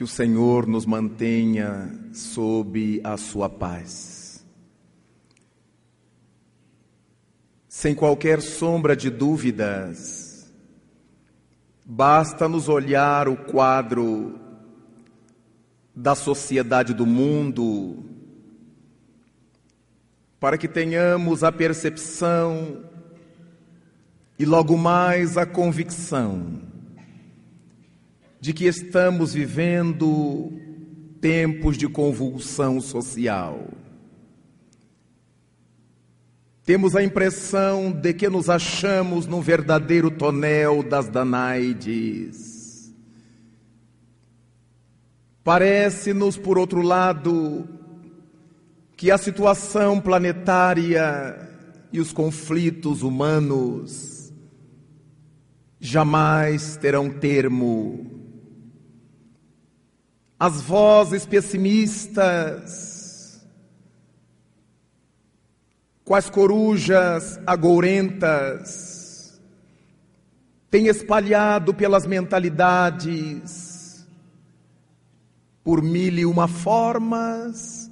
Que o Senhor nos mantenha sob a sua paz. Sem qualquer sombra de dúvidas, basta nos olhar o quadro da sociedade do mundo para que tenhamos a percepção e logo mais a convicção de que estamos vivendo tempos de convulsão social. Temos a impressão de que nos achamos num verdadeiro tonel das Danaides. Parece-nos, por outro lado, que a situação planetária e os conflitos humanos jamais terão termo as vozes pessimistas, quais corujas agourentas, têm espalhado pelas mentalidades, por mil e uma formas,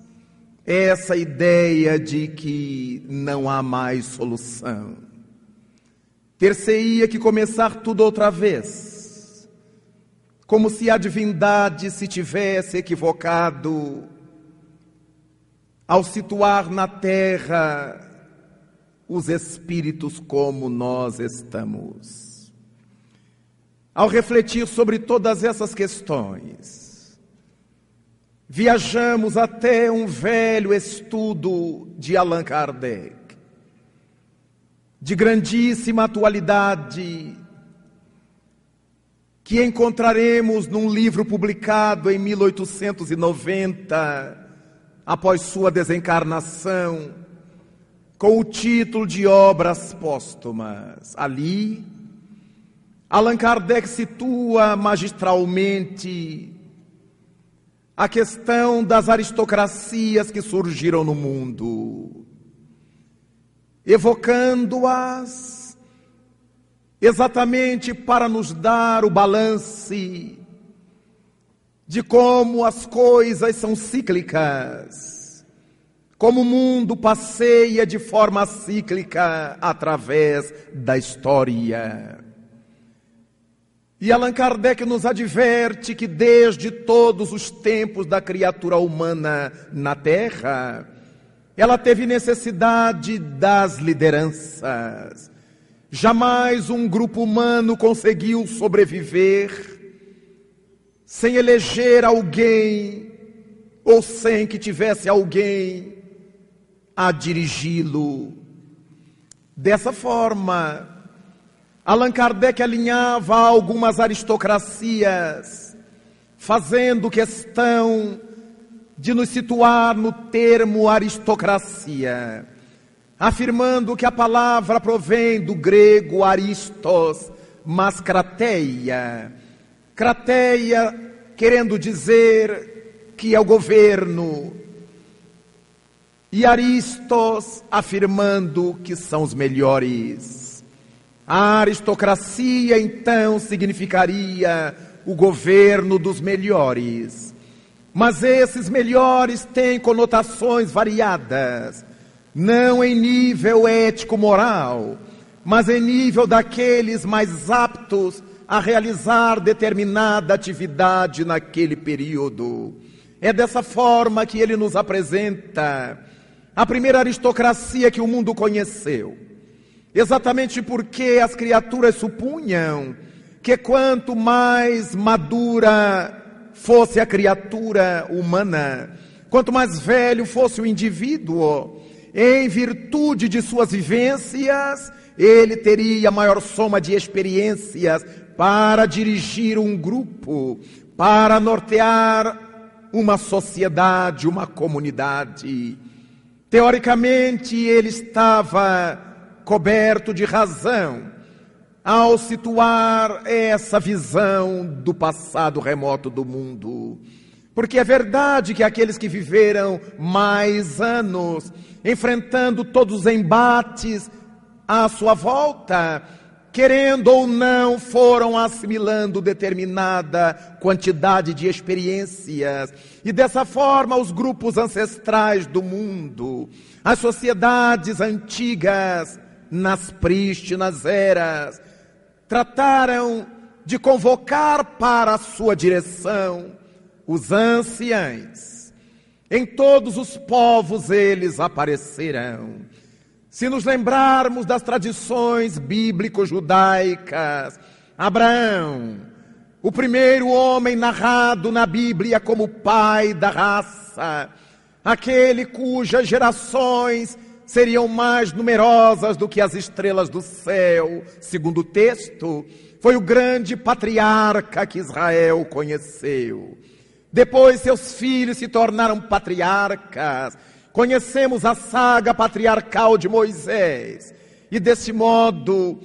essa ideia de que não há mais solução. Ter-se-ia que começar tudo outra vez como se a divindade se tivesse equivocado ao situar na terra os espíritos como nós estamos. Ao refletir sobre todas essas questões, viajamos até um velho estudo de Allan Kardec, de grandíssima atualidade que encontraremos num livro publicado em 1890, após sua desencarnação, com o título de Obras Póstumas. Ali, Allan Kardec situa magistralmente a questão das aristocracias que surgiram no mundo, evocando-as exatamente para nos dar o balance de como as coisas são cíclicas, como o mundo passeia de forma cíclica através da história. E Allan Kardec nos adverte que desde todos os tempos da criatura humana na Terra, ela teve necessidade das lideranças Jamais um grupo humano conseguiu sobreviver sem eleger alguém ou sem que tivesse alguém a dirigi-lo. Dessa forma, Allan Kardec alinhava algumas aristocracias, fazendo questão de nos situar no termo aristocracia afirmando que a palavra provém do grego aristos, mas crateia. Crateia querendo dizer que é o governo. E aristos afirmando que são os melhores. A aristocracia então significaria o governo dos melhores. Mas esses melhores têm conotações variadas não em nível ético-moral, mas em nível daqueles mais aptos a realizar determinada atividade naquele período. É dessa forma que ele nos apresenta a primeira aristocracia que o mundo conheceu. Exatamente porque as criaturas supunham que quanto mais madura fosse a criatura humana, quanto mais velho fosse o indivíduo, em virtude de suas vivências, ele teria maior soma de experiências para dirigir um grupo, para nortear uma sociedade, uma comunidade. Teoricamente, ele estava coberto de razão ao situar essa visão do passado remoto do mundo. Porque é verdade que aqueles que viveram mais anos enfrentando todos os embates à sua volta, querendo ou não, foram assimilando determinada quantidade de experiências. E dessa forma, os grupos ancestrais do mundo, as sociedades antigas, nas prístinas eras, trataram de convocar para a sua direção os anciães. Em todos os povos eles aparecerão. Se nos lembrarmos das tradições bíblico-judaicas, Abraão, o primeiro homem narrado na Bíblia como pai da raça, aquele cujas gerações seriam mais numerosas do que as estrelas do céu, segundo o texto, foi o grande patriarca que Israel conheceu. Depois seus filhos se tornaram patriarcas, Conhecemos a saga patriarcal de Moisés. E desse modo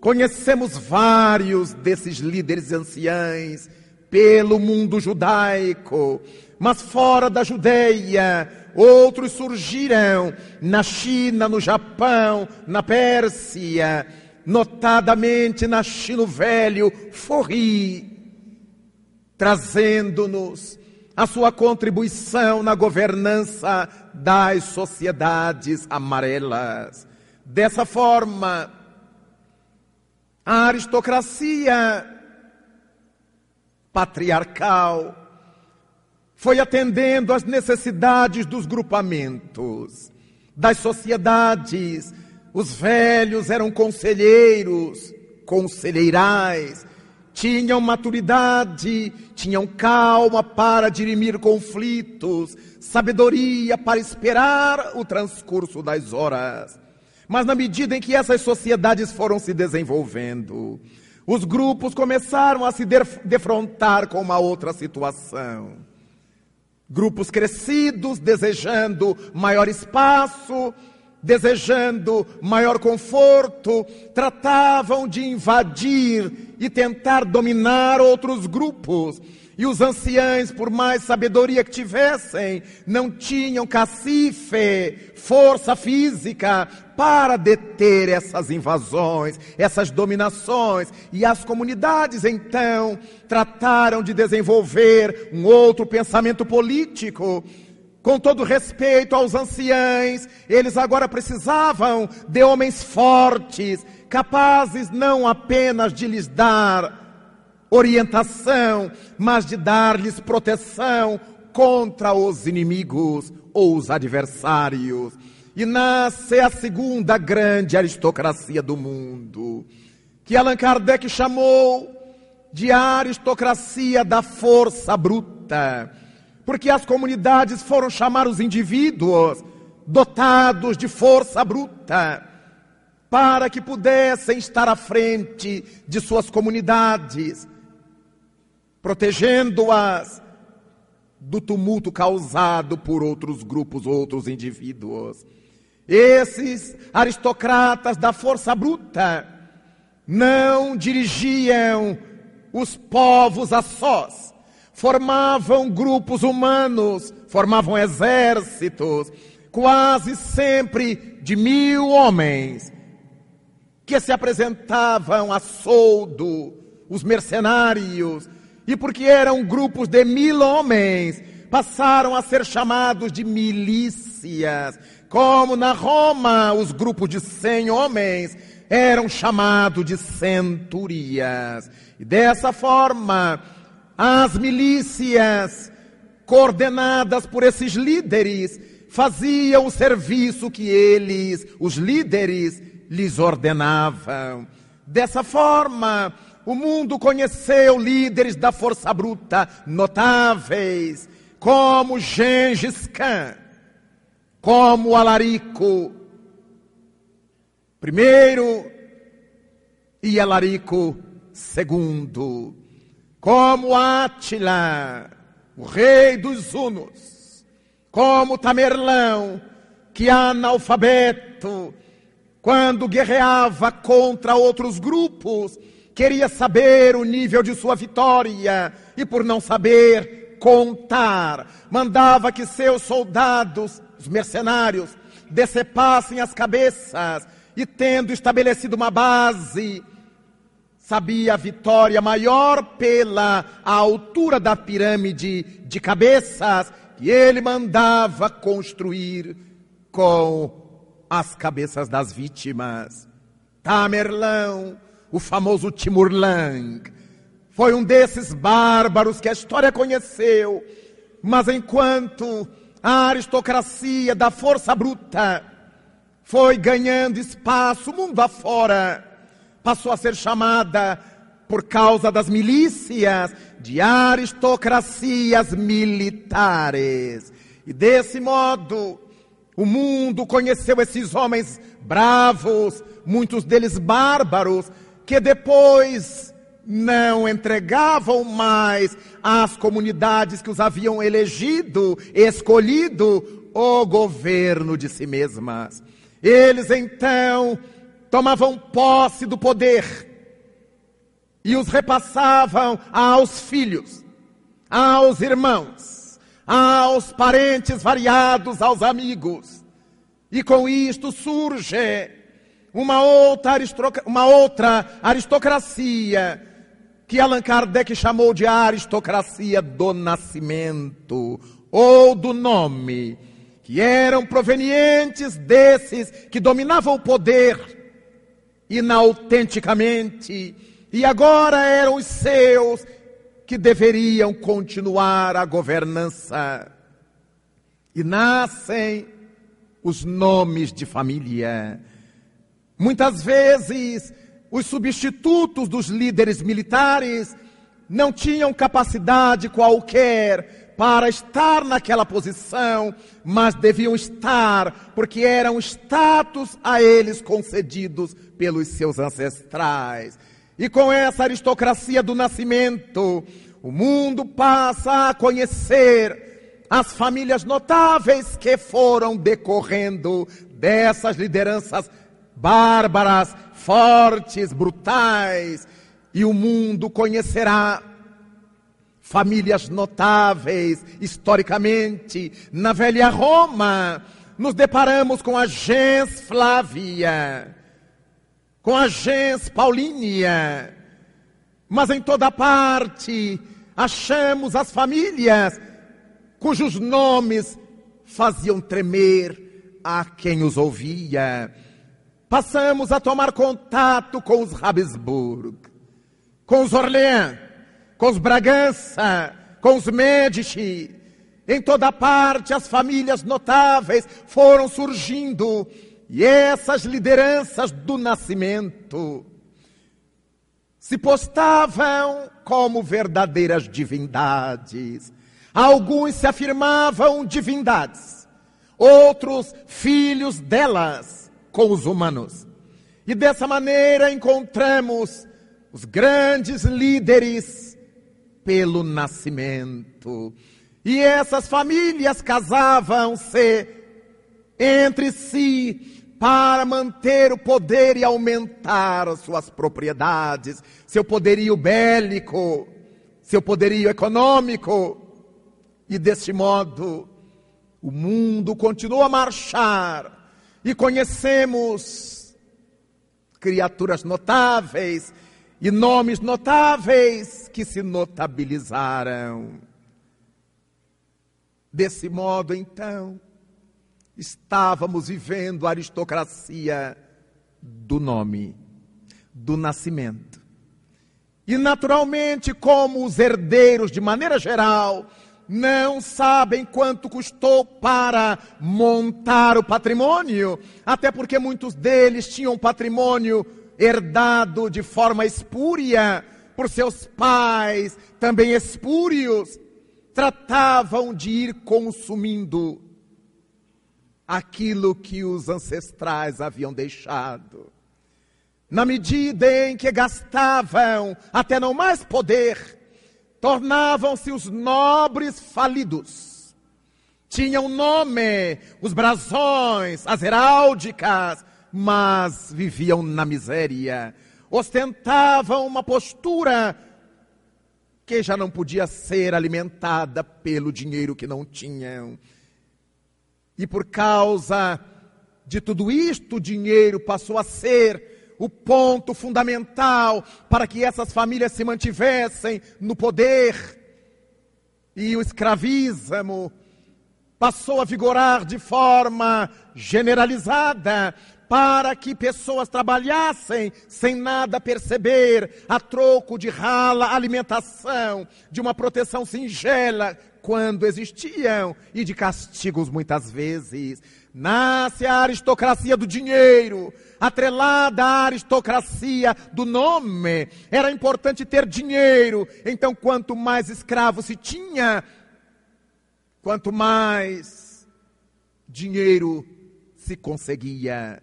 conhecemos vários desses líderes anciães pelo mundo judaico, mas fora da Judeia, outros surgiram na China, no Japão, na Pérsia, notadamente na Chino Velho, Forri, trazendo-nos a sua contribuição na governança das sociedades amarelas. Dessa forma, a aristocracia patriarcal foi atendendo às necessidades dos grupamentos, das sociedades. Os velhos eram conselheiros, conselheirais, tinham maturidade, tinham calma para dirimir conflitos, sabedoria para esperar o transcurso das horas. Mas na medida em que essas sociedades foram se desenvolvendo, os grupos começaram a se defrontar com uma outra situação. Grupos crescidos, desejando maior espaço, desejando maior conforto, tratavam de invadir e tentar dominar outros grupos. E os anciães, por mais sabedoria que tivessem, não tinham cacife, força física para deter essas invasões, essas dominações. E as comunidades, então, trataram de desenvolver um outro pensamento político com todo respeito aos anciães, eles agora precisavam de homens fortes, capazes não apenas de lhes dar orientação, mas de dar-lhes proteção contra os inimigos ou os adversários. E nasce a segunda grande aristocracia do mundo, que Allan Kardec chamou de aristocracia da força bruta porque as comunidades foram chamar os indivíduos dotados de força bruta para que pudessem estar à frente de suas comunidades, protegendo-as do tumulto causado por outros grupos, outros indivíduos. Esses aristocratas da força bruta não dirigiam os povos a sós, formavam grupos humanos, formavam exércitos, quase sempre de mil homens, que se apresentavam a soldo, os mercenários, e porque eram grupos de mil homens, passaram a ser chamados de milícias, como na Roma os grupos de cem homens eram chamados de centurias. E dessa forma, as milícias, coordenadas por esses líderes, faziam o serviço que eles, os líderes, lhes ordenavam. Dessa forma, o mundo conheceu líderes da força bruta notáveis, como Gengis Khan, como Alarico primeiro e Alarico segundo como Átila, o rei dos Hunos, como Tamerlão, que analfabeto, quando guerreava contra outros grupos, queria saber o nível de sua vitória e por não saber contar, mandava que seus soldados, os mercenários, decepassem as cabeças e tendo estabelecido uma base sabia a vitória maior pela altura da pirâmide de cabeças que ele mandava construir com as cabeças das vítimas. Tamerlão, o famoso Timurlang, foi um desses bárbaros que a história conheceu, mas enquanto a aristocracia da força bruta foi ganhando espaço mundo afora, passou a ser chamada, por causa das milícias, de aristocracias militares. E desse modo, o mundo conheceu esses homens bravos, muitos deles bárbaros, que depois não entregavam mais às comunidades que os haviam elegido, escolhido, o governo de si mesmas. Eles então tomavam posse do poder e os repassavam aos filhos, aos irmãos, aos parentes variados, aos amigos. E com isto surge uma outra, uma outra aristocracia que Allan Kardec chamou de aristocracia do nascimento ou do nome, que eram provenientes desses que dominavam o poder inautenticamente, e agora eram os seus que deveriam continuar a governança. E nascem os nomes de família. Muitas vezes, os substitutos dos líderes militares não tinham capacidade qualquer para estar naquela posição, mas deviam estar porque eram status a eles concedidos pelos seus ancestrais. E com essa aristocracia do nascimento, o mundo passa a conhecer as famílias notáveis que foram decorrendo dessas lideranças bárbaras, fortes, brutais, e o mundo conhecerá famílias notáveis historicamente. Na velha Roma, nos deparamos com a gens Flávia, com a gens Paulínia, mas em toda parte achamos as famílias cujos nomes faziam tremer a quem os ouvia. Passamos a tomar contato com os Habsburg, com os Orleans, com os Bragança, com os Medici. Em toda parte as famílias notáveis foram surgindo e essas lideranças do nascimento se postavam como verdadeiras divindades. Alguns se afirmavam divindades, outros filhos delas com os humanos. E dessa maneira encontramos os grandes líderes pelo nascimento. E essas famílias casavam-se entre si para manter o poder e aumentar as suas propriedades, seu poderio bélico, seu poderio econômico. E deste modo, o mundo continua a marchar e conhecemos criaturas notáveis e nomes notáveis que se notabilizaram. Desse modo, então, estávamos vivendo a aristocracia do nome, do nascimento. E, naturalmente, como os herdeiros, de maneira geral, não sabem quanto custou para montar o patrimônio, até porque muitos deles tinham patrimônio herdado de forma espúria por seus pais, também espúrios, tratavam de ir consumindo aquilo que os ancestrais haviam deixado. Na medida em que gastavam até não mais poder, tornavam-se os nobres falidos. Tinham nome, os brasões, as heráldicas, mas viviam na miséria, ostentavam uma postura que já não podia ser alimentada pelo dinheiro que não tinham. E por causa de tudo isto, o dinheiro passou a ser o ponto fundamental para que essas famílias se mantivessem no poder. E o escravismo passou a vigorar de forma generalizada para que pessoas trabalhassem sem nada perceber, a troco de rala alimentação, de uma proteção singela quando existiam e de castigos muitas vezes. Nasce a aristocracia do dinheiro, atrelada à aristocracia do nome. Era importante ter dinheiro, então quanto mais escravos se tinha, quanto mais dinheiro se conseguia.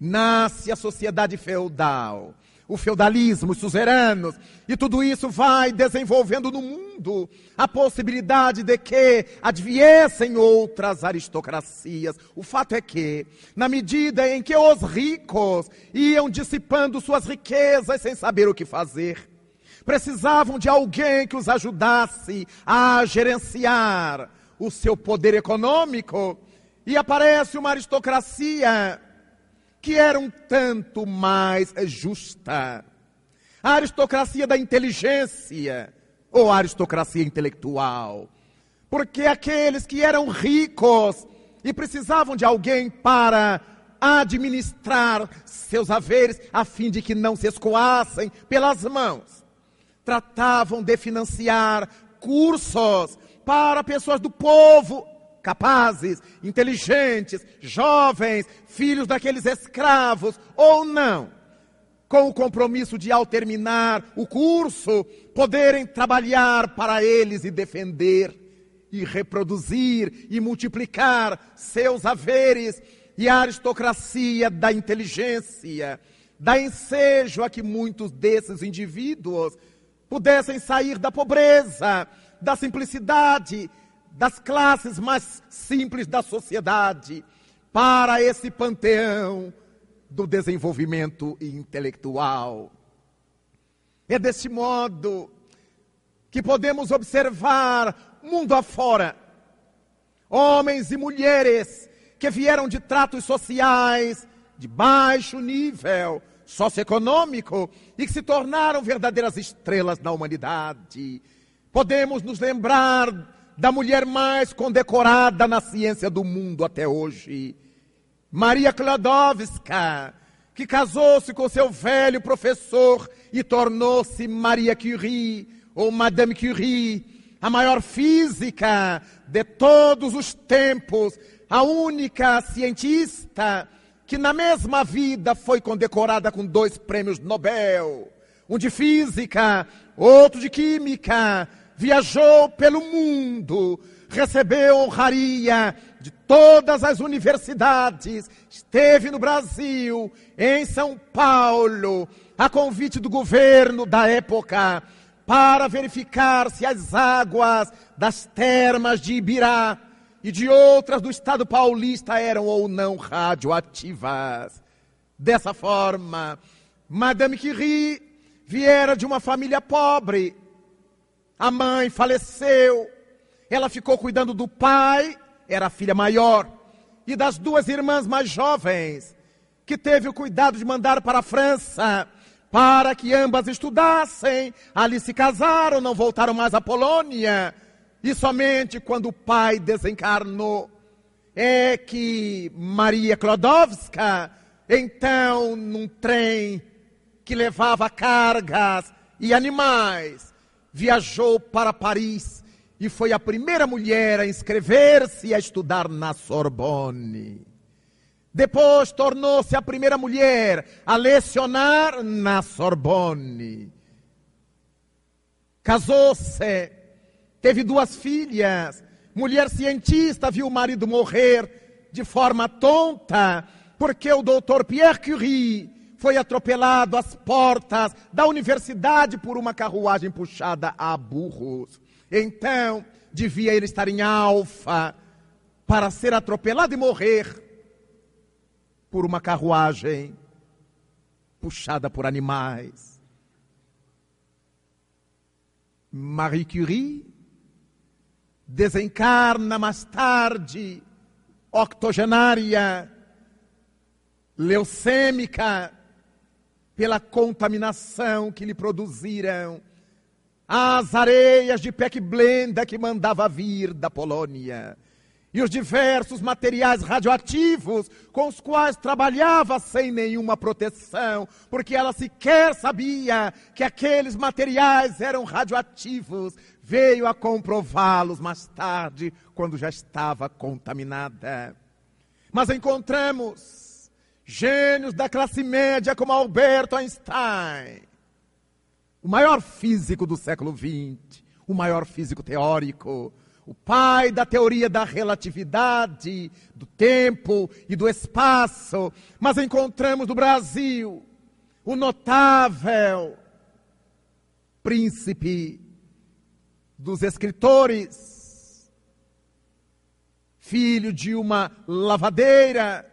Nasce a sociedade feudal o feudalismo, os suzeranos, e tudo isso vai desenvolvendo no mundo a possibilidade de que adviessem outras aristocracias. O fato é que, na medida em que os ricos iam dissipando suas riquezas sem saber o que fazer, precisavam de alguém que os ajudasse a gerenciar o seu poder econômico, e aparece uma aristocracia que era um tanto mais justa. A aristocracia da inteligência ou aristocracia intelectual. Porque aqueles que eram ricos e precisavam de alguém para administrar seus haveres a fim de que não se escoassem pelas mãos, tratavam de financiar cursos para pessoas do povo capazes, inteligentes, jovens, filhos daqueles escravos ou não, com o compromisso de, ao terminar o curso, poderem trabalhar para eles e defender, e reproduzir e multiplicar seus haveres e a aristocracia da inteligência, dá ensejo a que muitos desses indivíduos pudessem sair da pobreza, da simplicidade das classes mais simples da sociedade para esse panteão do desenvolvimento intelectual. É desse modo que podemos observar mundo afora homens e mulheres que vieram de tratos sociais de baixo nível socioeconômico e que se tornaram verdadeiras estrelas na humanidade. Podemos nos lembrar da mulher mais condecorada na ciência do mundo até hoje, Maria Klodowska, que casou-se com seu velho professor e tornou-se Maria Curie, ou Madame Curie, a maior física de todos os tempos, a única cientista que na mesma vida foi condecorada com dois prêmios Nobel, um de física, outro de química, viajou pelo mundo, recebeu honraria de todas as universidades, esteve no Brasil, em São Paulo, a convite do governo da época, para verificar se as águas das termas de Ibirá e de outras do estado paulista eram ou não radioativas. Dessa forma, Madame Curie viera de uma família pobre, a mãe faleceu. Ela ficou cuidando do pai, era a filha maior, e das duas irmãs mais jovens, que teve o cuidado de mandar para a França, para que ambas estudassem. Ali se casaram, não voltaram mais à Polônia. E somente quando o pai desencarnou, é que Maria Klodowska, então, num trem que levava cargas e animais, viajou para Paris e foi a primeira mulher a inscrever-se e a estudar na Sorbonne. Depois tornou-se a primeira mulher a lecionar na Sorbonne. Casou-se, teve duas filhas. Mulher cientista viu o marido morrer de forma tonta, porque o doutor Pierre Curie foi atropelado às portas da universidade por uma carruagem puxada a burros. Então, devia ele estar em alfa para ser atropelado e morrer por uma carruagem puxada por animais. Marie Curie desencarna mais tarde, octogenária, leucêmica, pela contaminação que lhe produziram as areias de Peckblenda que mandava vir da Polônia e os diversos materiais radioativos com os quais trabalhava sem nenhuma proteção, porque ela sequer sabia que aqueles materiais eram radioativos, veio a comprová-los mais tarde, quando já estava contaminada. Mas encontramos gênios da classe média como Alberto Einstein, o maior físico do século XX, o maior físico teórico, o pai da teoria da relatividade, do tempo e do espaço, mas encontramos no Brasil o notável príncipe dos escritores, filho de uma lavadeira,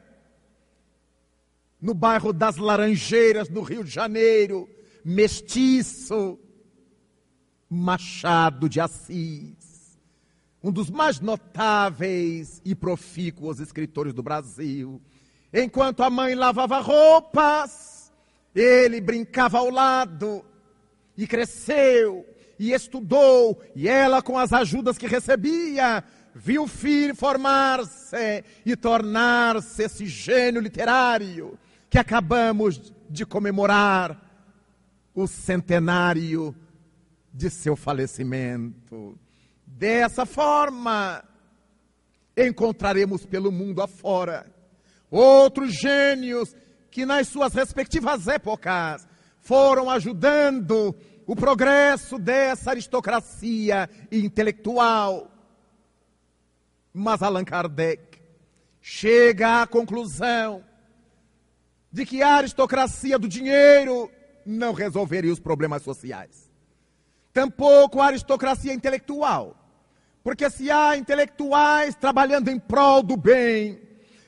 no bairro das Laranjeiras, no Rio de Janeiro, mestiço, Machado de Assis, um dos mais notáveis e profícuos escritores do Brasil. Enquanto a mãe lavava roupas, ele brincava ao lado e cresceu e estudou, e ela, com as ajudas que recebia, viu o filho formar-se e tornar-se esse gênio literário que acabamos de comemorar o centenário de seu falecimento. Dessa forma, encontraremos pelo mundo afora outros gênios que, nas suas respectivas épocas, foram ajudando o progresso dessa aristocracia intelectual. Mas Allan Kardec chega à conclusão de que a aristocracia do dinheiro não resolveria os problemas sociais. Tampouco a aristocracia intelectual. Porque se há intelectuais trabalhando em prol do bem,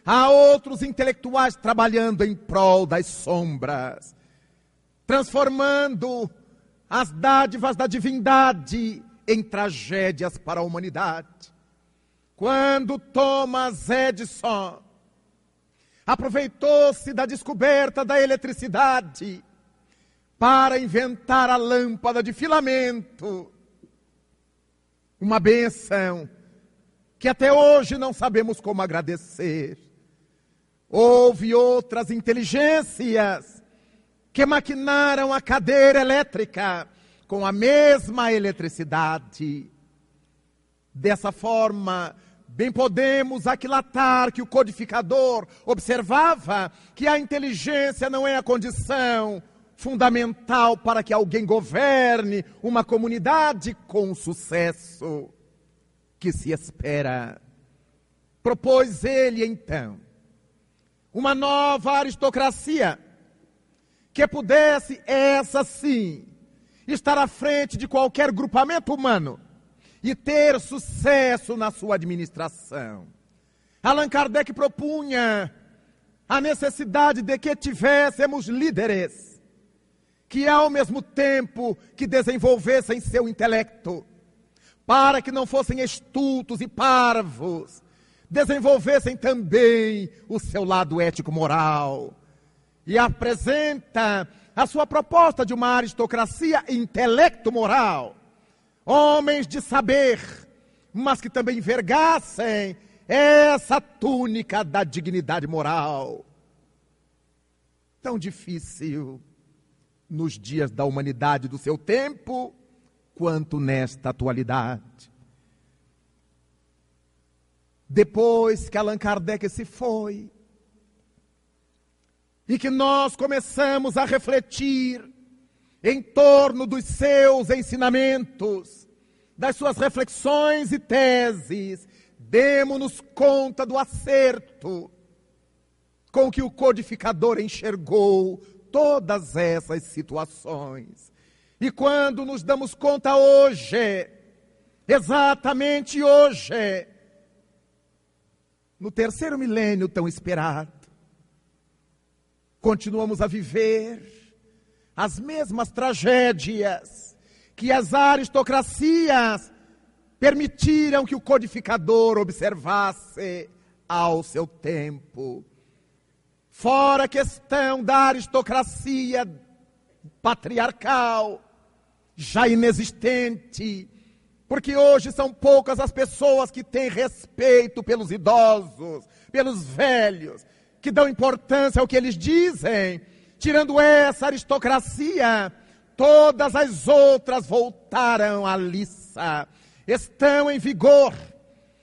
há outros intelectuais trabalhando em prol das sombras, transformando as dádivas da divindade em tragédias para a humanidade. Quando Thomas Edison aproveitou-se da descoberta da eletricidade para inventar a lâmpada de filamento. Uma benção que até hoje não sabemos como agradecer. Houve outras inteligências que maquinaram a cadeira elétrica com a mesma eletricidade. Dessa forma, bem podemos aquilatar que o codificador observava que a inteligência não é a condição fundamental para que alguém governe uma comunidade com sucesso que se espera. Propôs ele então uma nova aristocracia que pudesse, essa sim, estar à frente de qualquer grupamento humano e ter sucesso na sua administração. Allan Kardec propunha a necessidade de que tivéssemos líderes que ao mesmo tempo que desenvolvessem seu intelecto, para que não fossem estultos e parvos, desenvolvessem também o seu lado ético-moral. E apresenta a sua proposta de uma aristocracia intelecto-moral. Homens de saber, mas que também vergassem essa túnica da dignidade moral. Tão difícil nos dias da humanidade do seu tempo, quanto nesta atualidade. Depois que Allan Kardec se foi, e que nós começamos a refletir em torno dos seus ensinamentos, das suas reflexões e teses, demos-nos conta do acerto com que o codificador enxergou todas essas situações. E quando nos damos conta hoje, exatamente hoje, no terceiro milênio tão esperado, continuamos a viver as mesmas tragédias que as aristocracias permitiram que o codificador observasse ao seu tempo fora a questão da aristocracia patriarcal, já inexistente, porque hoje são poucas as pessoas que têm respeito pelos idosos, pelos velhos, que dão importância ao que eles dizem. Tirando essa aristocracia, todas as outras voltaram à liça. Estão em vigor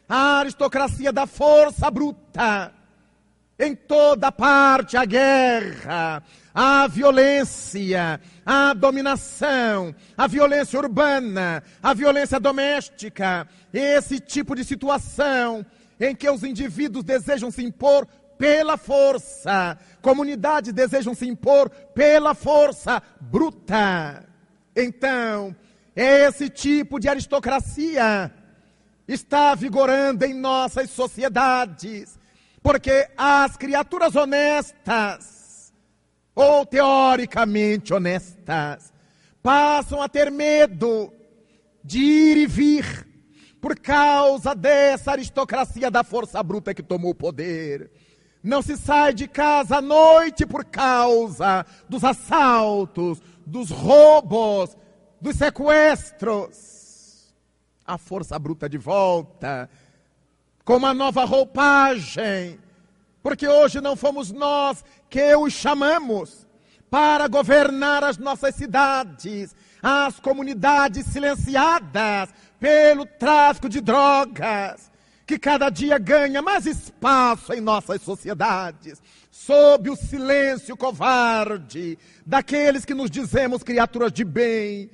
a aristocracia da força bruta. Em toda parte a guerra, a violência, a dominação, a violência urbana, a violência doméstica, esse tipo de situação em que os indivíduos desejam se impor pela força, comunidades desejam se impor pela força bruta. Então, esse tipo de aristocracia está vigorando em nossas sociedades, porque as criaturas honestas, ou teoricamente honestas, passam a ter medo de ir e vir por causa dessa aristocracia da força bruta que tomou o poder. Não se sai de casa à noite por causa dos assaltos, dos roubos, dos sequestros. A força bruta de volta, com uma nova roupagem, porque hoje não fomos nós que os chamamos para governar as nossas cidades, as comunidades silenciadas pelo tráfico de drogas, que cada dia ganha mais espaço em nossas sociedades, sob o silêncio covarde daqueles que nos dizemos criaturas de bem,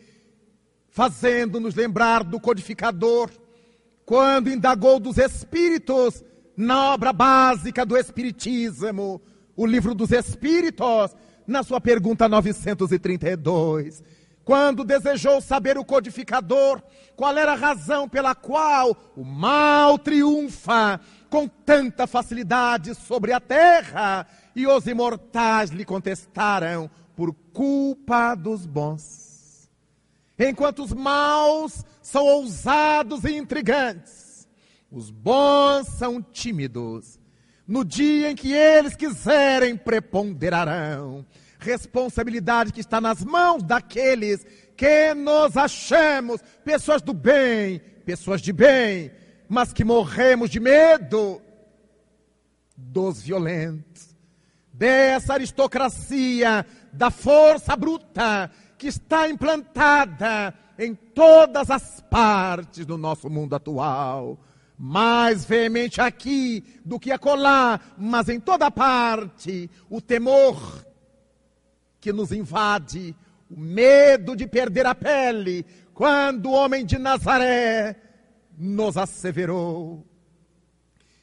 fazendo-nos lembrar do codificador, quando indagou dos espíritos na obra básica do Espiritismo, o livro dos Espíritos, na sua pergunta 932 quando desejou saber o codificador qual era a razão pela qual o mal triunfa com tanta facilidade sobre a terra, e os imortais lhe contestaram por culpa dos bons. Enquanto os maus são ousados e intrigantes, os bons são tímidos. No dia em que eles quiserem, preponderarão responsabilidade que está nas mãos daqueles que nos achamos pessoas do bem, pessoas de bem, mas que morremos de medo dos violentos, dessa aristocracia da força bruta que está implantada em todas as partes do nosso mundo atual. Mais veemente aqui do que acolá, mas em toda parte, o temor que nos invade, o medo de perder a pele, quando o homem de Nazaré nos asseverou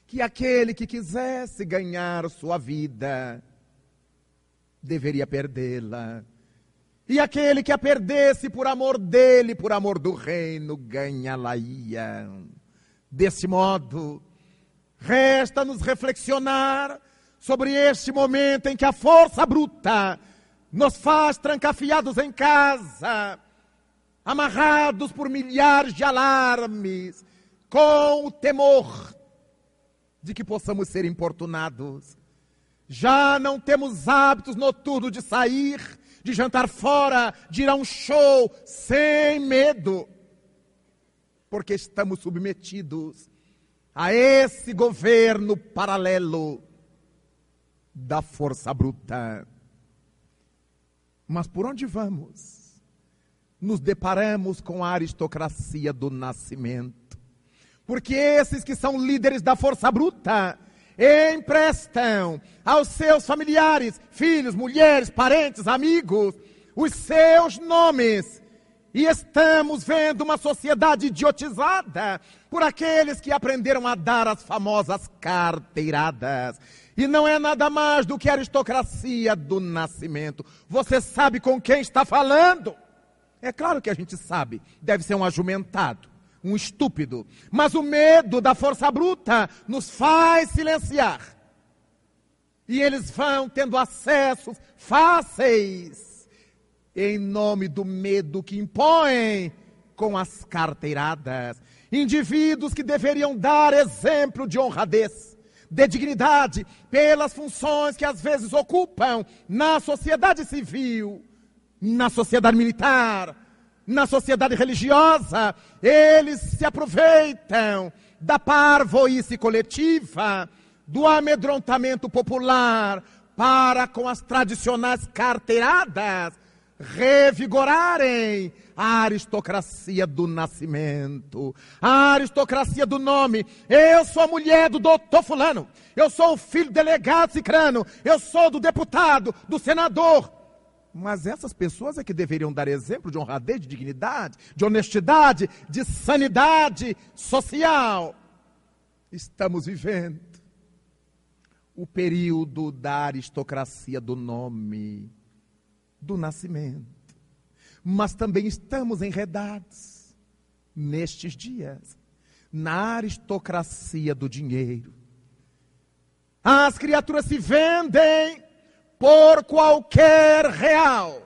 que aquele que quisesse ganhar sua vida deveria perdê-la. E aquele que a perdesse por amor dele, por amor do reino, ganha-la-ia. Desse modo, resta-nos reflexionar sobre este momento em que a força bruta nos faz trancafiados em casa, amarrados por milhares de alarmes, com o temor de que possamos ser importunados. Já não temos hábitos noturnos de sair, de jantar fora, de ir a um show sem medo, porque estamos submetidos a esse governo paralelo da força bruta. Mas por onde vamos? Nos deparamos com a aristocracia do nascimento. Porque esses que são líderes da força bruta emprestam aos seus familiares, filhos, mulheres, parentes, amigos, os seus nomes. E estamos vendo uma sociedade idiotizada por aqueles que aprenderam a dar as famosas carteiradas. E não é nada mais do que a aristocracia do nascimento. Você sabe com quem está falando? É claro que a gente sabe. Deve ser um ajumentado, um estúpido. Mas o medo da força bruta nos faz silenciar. E eles vão tendo acessos fáceis em nome do medo que impõem com as carteiradas. Indivíduos que deveriam dar exemplo de honradez de dignidade, pelas funções que às vezes ocupam na sociedade civil, na sociedade militar, na sociedade religiosa, eles se aproveitam da parvoíce coletiva, do amedrontamento popular, para com as tradicionais carteiradas revigorarem a aristocracia do nascimento, a aristocracia do nome. Eu sou a mulher do doutor Fulano, eu sou o filho do delegado Cicrano, eu sou do deputado, do senador. Mas essas pessoas é que deveriam dar exemplo de honradez, de dignidade, de honestidade, de sanidade social. Estamos vivendo o período da aristocracia do nome, do nascimento. Mas também estamos enredados nestes dias na aristocracia do dinheiro. As criaturas se vendem por qualquer real.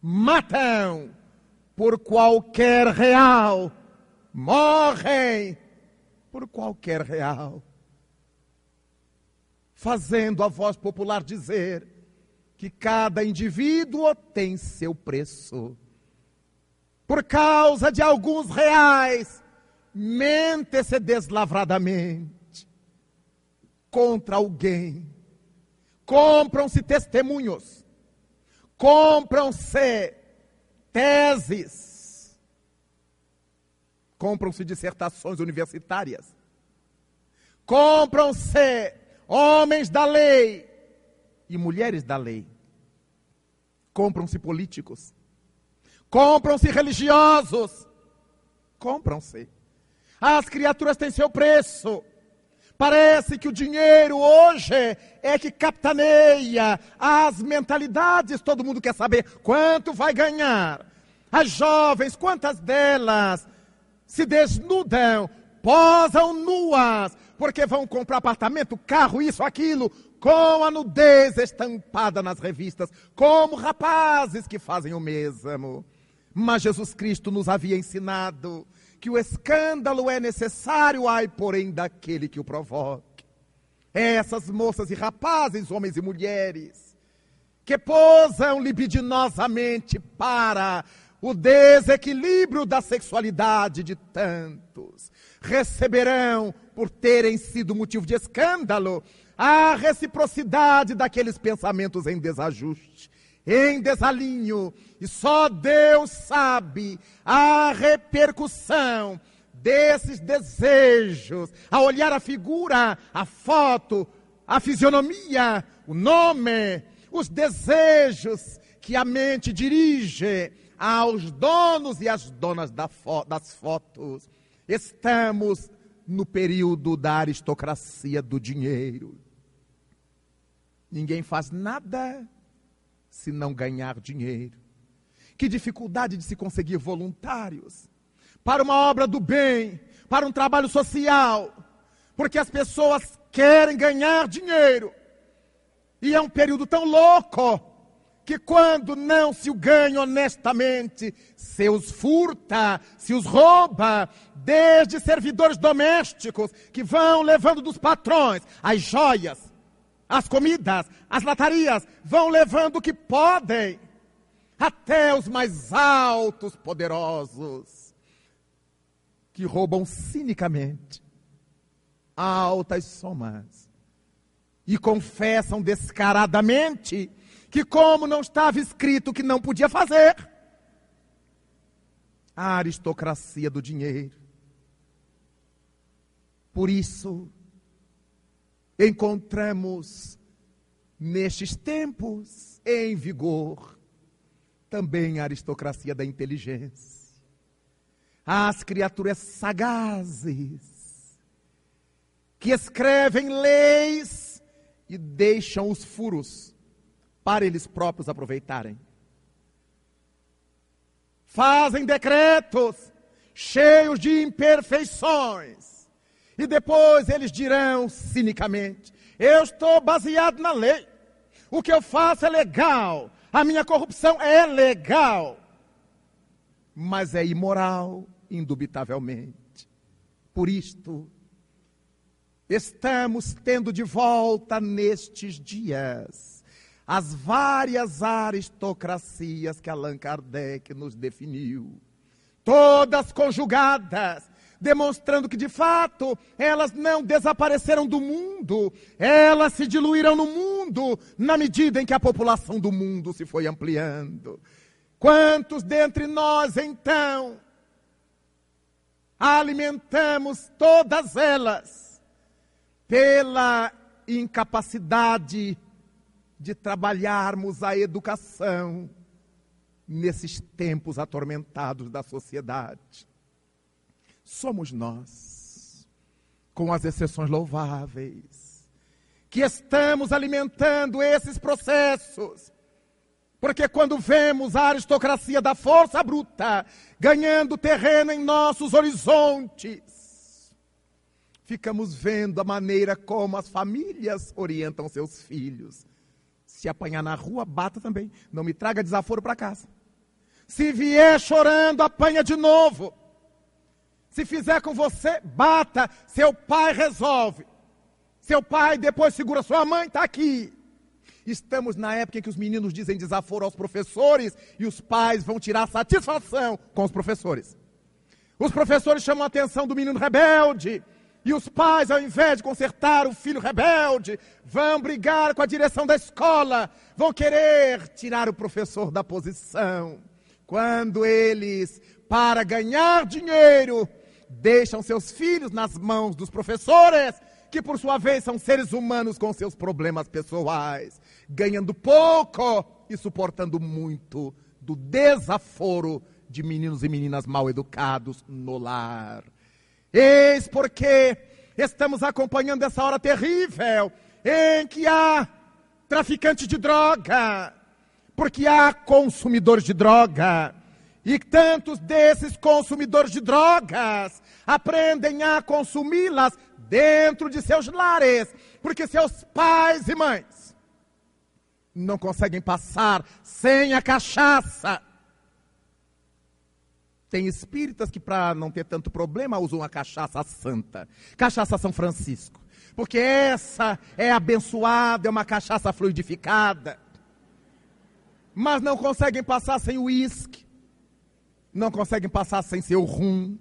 Matam por qualquer real. Morrem por qualquer real. Fazendo a voz popular dizer que cada indivíduo tem seu preço. Por causa de alguns reais, mente-se deslavradamente contra alguém compram-se testemunhos, compram-se teses, compram-se dissertações universitárias, compram-se homens da lei e mulheres da lei, compram-se políticos, compram-se religiosos, compram-se. As criaturas têm seu preço. Parece que o dinheiro hoje é que capitaneia as mentalidades. Todo mundo quer saber quanto vai ganhar. As jovens, quantas delas se desnudam, posam nuas, porque vão comprar apartamento, carro, isso, aquilo, com a nudez estampada nas revistas, como rapazes que fazem o mesmo. Mas Jesus Cristo nos havia ensinado que o escândalo é necessário, ai, porém, daquele que o provoque. Essas moças e rapazes, homens e mulheres, que posam libidinosamente para o desequilíbrio da sexualidade de tantos, receberão, por terem sido motivo de escândalo, a reciprocidade daqueles pensamentos em desajuste em desalinho, e só Deus sabe a repercussão desses desejos, a olhar a figura, a foto, a fisionomia, o nome, os desejos que a mente dirige aos donos e às donas das fotos. Estamos no período da aristocracia do dinheiro. Ninguém faz nada se não ganhar dinheiro? Que dificuldade de se conseguir voluntários para uma obra do bem, para um trabalho social, porque as pessoas querem ganhar dinheiro. E é um período tão louco que quando não se o ganha honestamente, se os furta, se os rouba, desde servidores domésticos que vão levando dos patrões as joias, as comidas, as latarias, vão levando o que podem, até os mais altos poderosos, que roubam cinicamente altas somas e confessam descaradamente que, como não estava escrito que não podia fazer, a aristocracia do dinheiro. Por isso, encontramos nestes tempos em vigor também a aristocracia da inteligência. As criaturas sagazes que escrevem leis e deixam os furos para eles próprios aproveitarem. Fazem decretos cheios de imperfeições e depois eles dirão cinicamente: Eu estou baseado na lei. O que eu faço é legal. A minha corrupção é legal. Mas é imoral, indubitavelmente. Por isto, Estamos tendo de volta nestes dias as várias aristocracias que Allan Kardec nos definiu, todas conjugadas, demonstrando que de fato elas não desapareceram do mundo, elas se diluíram no mundo na medida em que a população do mundo se foi ampliando. Quantos dentre nós então alimentamos todas elas? pela incapacidade de trabalharmos a educação nesses tempos atormentados da sociedade. Somos nós, com as exceções louváveis, que estamos alimentando esses processos. Porque quando vemos a aristocracia da força bruta ganhando terreno em nossos horizontes, ficamos vendo a maneira como as famílias orientam seus filhos. Se apanhar na rua, bata também. Não me traga desaforo para casa. Se vier chorando, apanha de novo. Se fizer com você, bata. Seu pai resolve. Seu pai depois segura sua mãe, está aqui. Estamos na época em que os meninos dizem desaforo aos professores e os pais vão tirar satisfação com os professores. Os professores chamam a atenção do menino rebelde e os pais, ao invés de consertar o filho rebelde, vão brigar com a direção da escola, vão querer tirar o professor da posição. Quando eles, para ganhar dinheiro, deixam seus filhos nas mãos dos professores, que por sua vez são seres humanos com seus problemas pessoais, ganhando pouco e suportando muito do desaforo de meninos e meninas mal educados no lar. Eis porque estamos acompanhando essa hora terrível em que há traficantes de droga, porque há consumidores de droga. E tantos desses consumidores de drogas aprendem a consumi-las dentro de seus lares, porque seus pais e mães não conseguem passar sem a cachaça tem espíritas que, para não ter tanto problema, usam a cachaça santa. Cachaça São Francisco. Porque essa é abençoada, é uma cachaça fluidificada. Mas não conseguem passar sem o uísque. Não conseguem passar sem seu rum.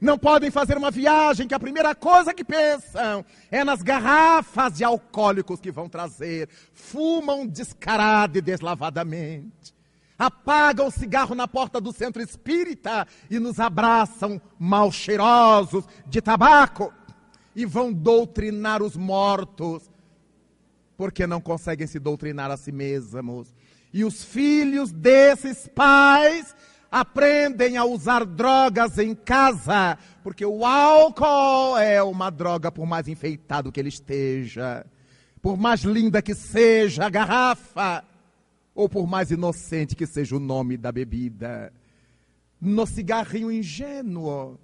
Não podem fazer uma viagem que a primeira coisa que pensam é nas garrafas de alcoólicos que vão trazer. Fumam descarado e deslavadamente apagam o cigarro na porta do centro espírita e nos abraçam mal cheirosos de tabaco e vão doutrinar os mortos, porque não conseguem se doutrinar a si mesmos. E os filhos desses pais aprendem a usar drogas em casa, porque o álcool é uma droga, por mais enfeitado que ele esteja, por mais linda que seja a garrafa, ou por mais inocente que seja o nome da bebida. No cigarrinho ingênuo,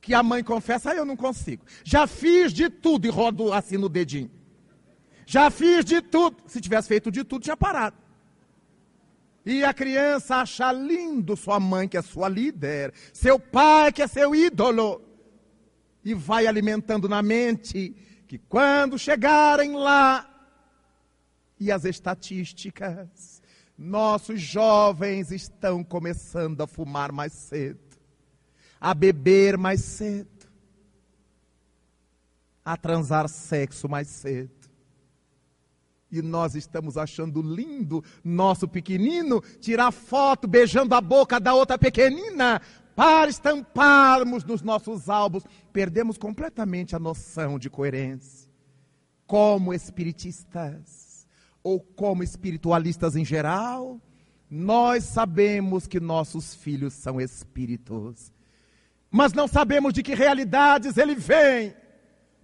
que a mãe confessa, ah, eu não consigo. Já fiz de tudo e rodo assim no dedinho. Já fiz de tudo. Se tivesse feito de tudo, tinha parado. E a criança acha lindo sua mãe, que é sua líder, seu pai, que é seu ídolo. E vai alimentando na mente que quando chegarem lá, e as estatísticas, nossos jovens estão começando a fumar mais cedo, a beber mais cedo, a transar sexo mais cedo. E nós estamos achando lindo nosso pequenino tirar foto beijando a boca da outra pequenina para estamparmos nos nossos álbuns. Perdemos completamente a noção de coerência. Como espiritistas, ou como espiritualistas em geral, nós sabemos que nossos filhos são espíritos, mas não sabemos de que realidades ele vem,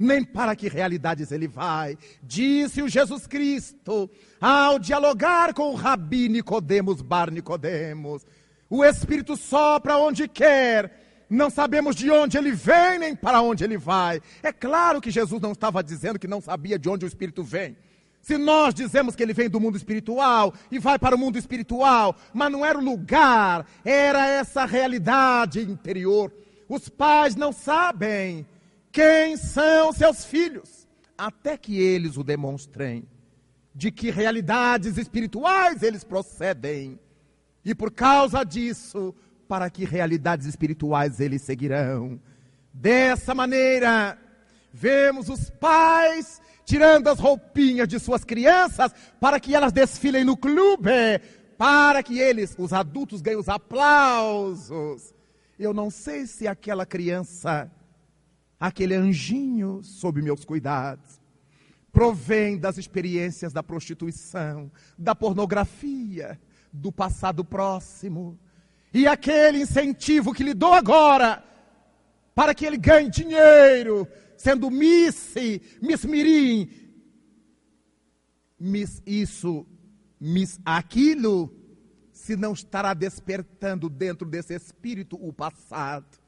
nem para que realidades ele vai. Disse o Jesus Cristo ao dialogar com o Rabi Nicodemos Bar Nicodemos. O Espírito sopra onde quer, não sabemos de onde ele vem nem para onde ele vai. É claro que Jesus não estava dizendo que não sabia de onde o Espírito vem. Se nós dizemos que ele vem do mundo espiritual e vai para o mundo espiritual, mas não era o lugar, era essa realidade interior. Os pais não sabem quem são seus filhos, até que eles o demonstrem, de que realidades espirituais eles procedem. E por causa disso, para que realidades espirituais eles seguirão. Dessa maneira, vemos os pais tirando as roupinhas de suas crianças para que elas desfilem no clube, para que eles, os adultos, ganhem os aplausos. Eu não sei se aquela criança, aquele anjinho sob meus cuidados, provém das experiências da prostituição, da pornografia, do passado próximo. E aquele incentivo que lhe dou agora, para que ele ganhe dinheiro, sendo Miss, Miss Mirim, Miss isso, Miss aquilo, se não estará despertando dentro desse espírito o passado.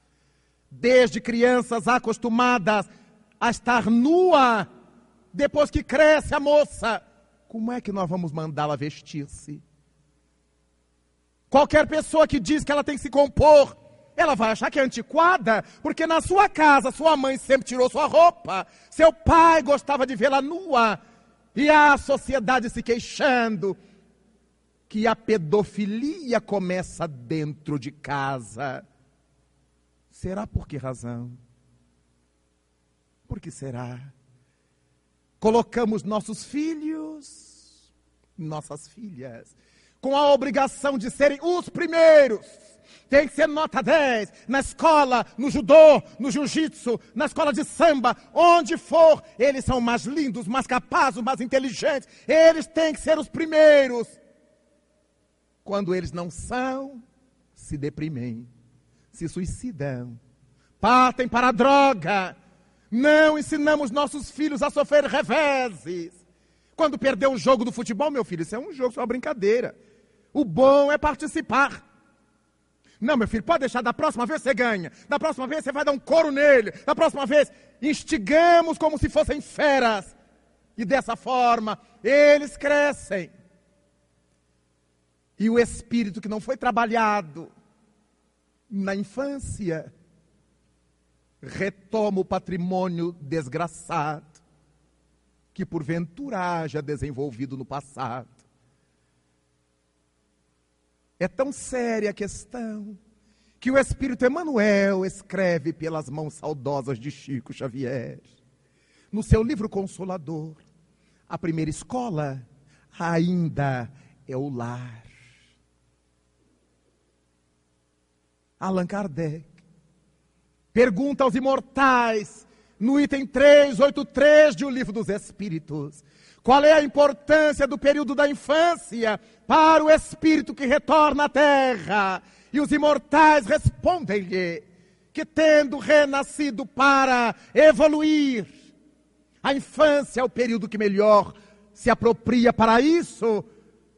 Desde crianças acostumadas a estar nua, depois que cresce a moça, como é que nós vamos mandá-la vestir-se? Qualquer pessoa que diz que ela tem que se compor ela vai achar que é antiquada, porque na sua casa sua mãe sempre tirou sua roupa, seu pai gostava de vê-la nua, e a sociedade se queixando que a pedofilia começa dentro de casa. Será por que razão? Por que será? Colocamos nossos filhos, nossas filhas, com a obrigação de serem os primeiros tem que ser nota 10 na escola, no judô, no jiu-jitsu, na escola de samba, onde for. Eles são mais lindos, mais capazes, mais inteligentes. Eles têm que ser os primeiros. Quando eles não são, se deprimem, se suicidam, partem para a droga. Não ensinamos nossos filhos a sofrer reveses. Quando perder um jogo do futebol, meu filho, isso é um jogo, isso é uma brincadeira. O bom é participar. Não, meu filho, pode deixar, da próxima vez você ganha. Da próxima vez você vai dar um couro nele. Da próxima vez, instigamos como se fossem feras. E dessa forma, eles crescem. E o espírito que não foi trabalhado na infância retoma o patrimônio desgraçado que porventura haja desenvolvido no passado. É tão séria a questão que o Espírito Emmanuel escreve pelas mãos saudosas de Chico Xavier. No seu livro Consolador, a primeira escola ainda é o lar. Allan Kardec pergunta aos imortais, no item 383 de O Livro dos Espíritos, qual é a importância do período da infância para o espírito que retorna à terra? E os imortais respondem-lhe que, tendo renascido para evoluir, a infância é o período que melhor se apropria para isso,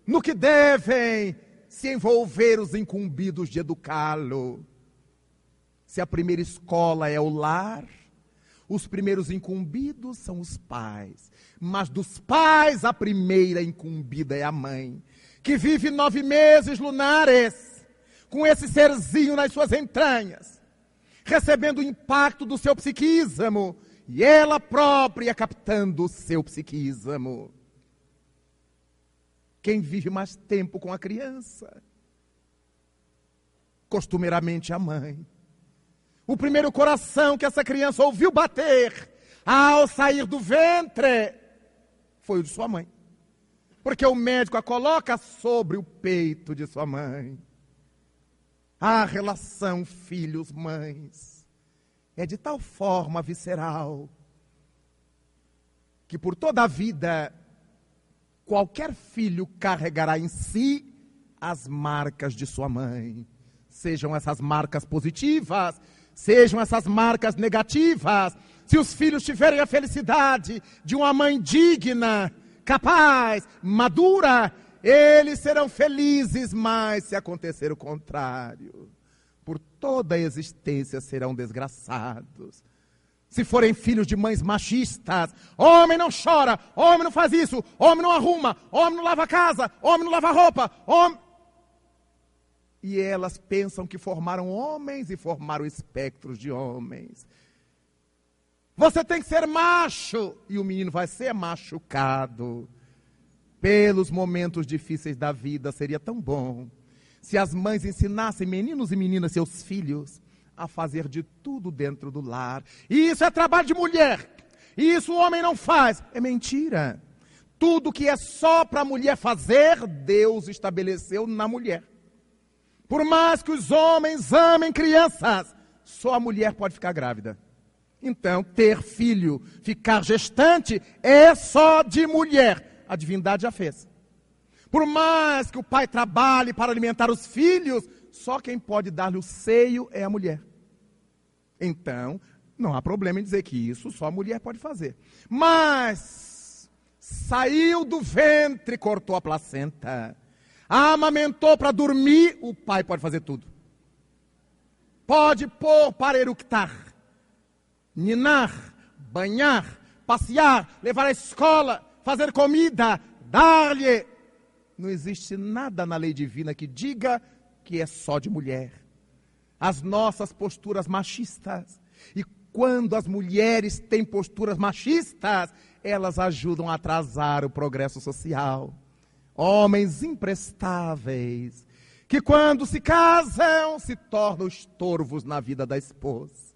no que devem se envolver os incumbidos de educá-lo. Se a primeira escola é o lar, os primeiros incumbidos são os pais. Mas dos pais, a primeira incumbida é a mãe, que vive nove meses lunares, com esse serzinho nas suas entranhas, recebendo o impacto do seu psiquismo, e ela própria captando o seu psiquismo. Quem vive mais tempo com a criança? Costumeiramente a mãe. O primeiro coração que essa criança ouviu bater ao sair do ventre foi o de sua mãe. Porque o médico a coloca sobre o peito de sua mãe. A relação filhos-mães é de tal forma visceral que por toda a vida qualquer filho carregará em si as marcas de sua mãe. Sejam essas marcas positivas, sejam essas marcas negativas, se os filhos tiverem a felicidade de uma mãe digna, capaz, madura, eles serão felizes, mas se acontecer o contrário, por toda a existência serão desgraçados. Se forem filhos de mães machistas, homem não chora, homem não faz isso, homem não arruma, homem não lava casa, homem não lava roupa, homem. E elas pensam que formaram homens e formaram espectros de homens. Você tem que ser macho. E o menino vai ser machucado. Pelos momentos difíceis da vida, seria tão bom se as mães ensinassem meninos e meninas, seus filhos, a fazer de tudo dentro do lar. E isso é trabalho de mulher. Isso o homem não faz. É mentira. Tudo que é só para a mulher fazer, Deus estabeleceu na mulher. Por mais que os homens amem crianças, só a mulher pode ficar grávida. Então, ter filho, ficar gestante, é só de mulher. A divindade já fez. Por mais que o pai trabalhe para alimentar os filhos, só quem pode dar-lhe o seio é a mulher. Então, não há problema em dizer que isso só a mulher pode fazer. Mas, saiu do ventre, cortou a placenta, amamentou para dormir, o pai pode fazer tudo. Pode pôr para eructar, ninar, banhar, passear, levar à escola, fazer comida, dar-lhe não existe nada na lei divina que diga que é só de mulher. As nossas posturas machistas. E quando as mulheres têm posturas machistas, elas ajudam a atrasar o progresso social. Homens imprestáveis, que quando se casam se tornam estorvos na vida da esposa.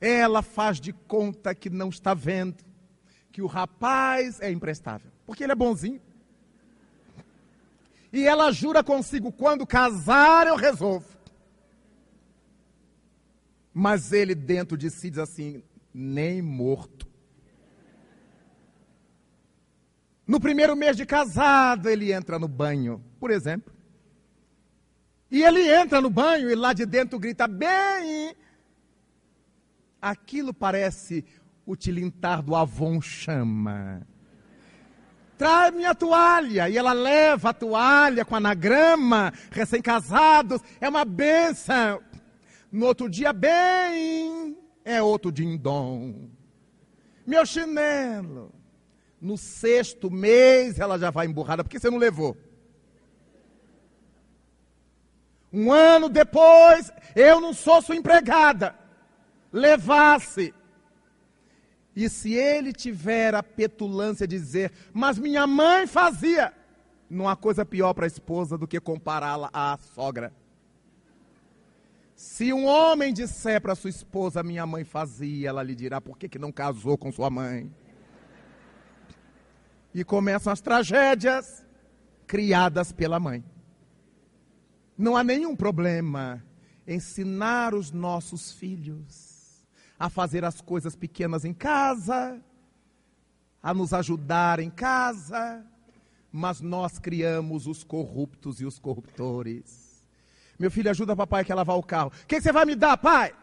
Ela faz de conta que não está vendo que o rapaz é imprestável porque ele é bonzinho. E ela jura consigo: quando casar, eu resolvo. Mas ele, dentro de si, diz assim: nem morto. No primeiro mês de casado, ele entra no banho, por exemplo. E ele entra no banho e lá de dentro grita bem. Aquilo parece o tilintar do Avon Chama. Traz minha toalha. E ela leva a toalha com anagrama, recém-casados. É uma benção. No outro dia, bem, é outro dindom. Meu chinelo. No sexto mês, ela já vai emburrada. Por que você não levou? Um ano depois, eu não sou sua empregada. Levasse. E se ele tiver a petulância de dizer, mas minha mãe fazia, não há coisa pior para a esposa do que compará-la à sogra. Se um homem disser para sua esposa, minha mãe fazia, ela lhe dirá, por que, que não casou com sua mãe? E começam as tragédias criadas pela mãe. Não há nenhum problema ensinar os nossos filhos a fazer as coisas pequenas em casa, a nos ajudar em casa, mas nós criamos os corruptos e os corruptores. Meu filho, ajuda papai a lavar o carro. O que você vai me dar, pai?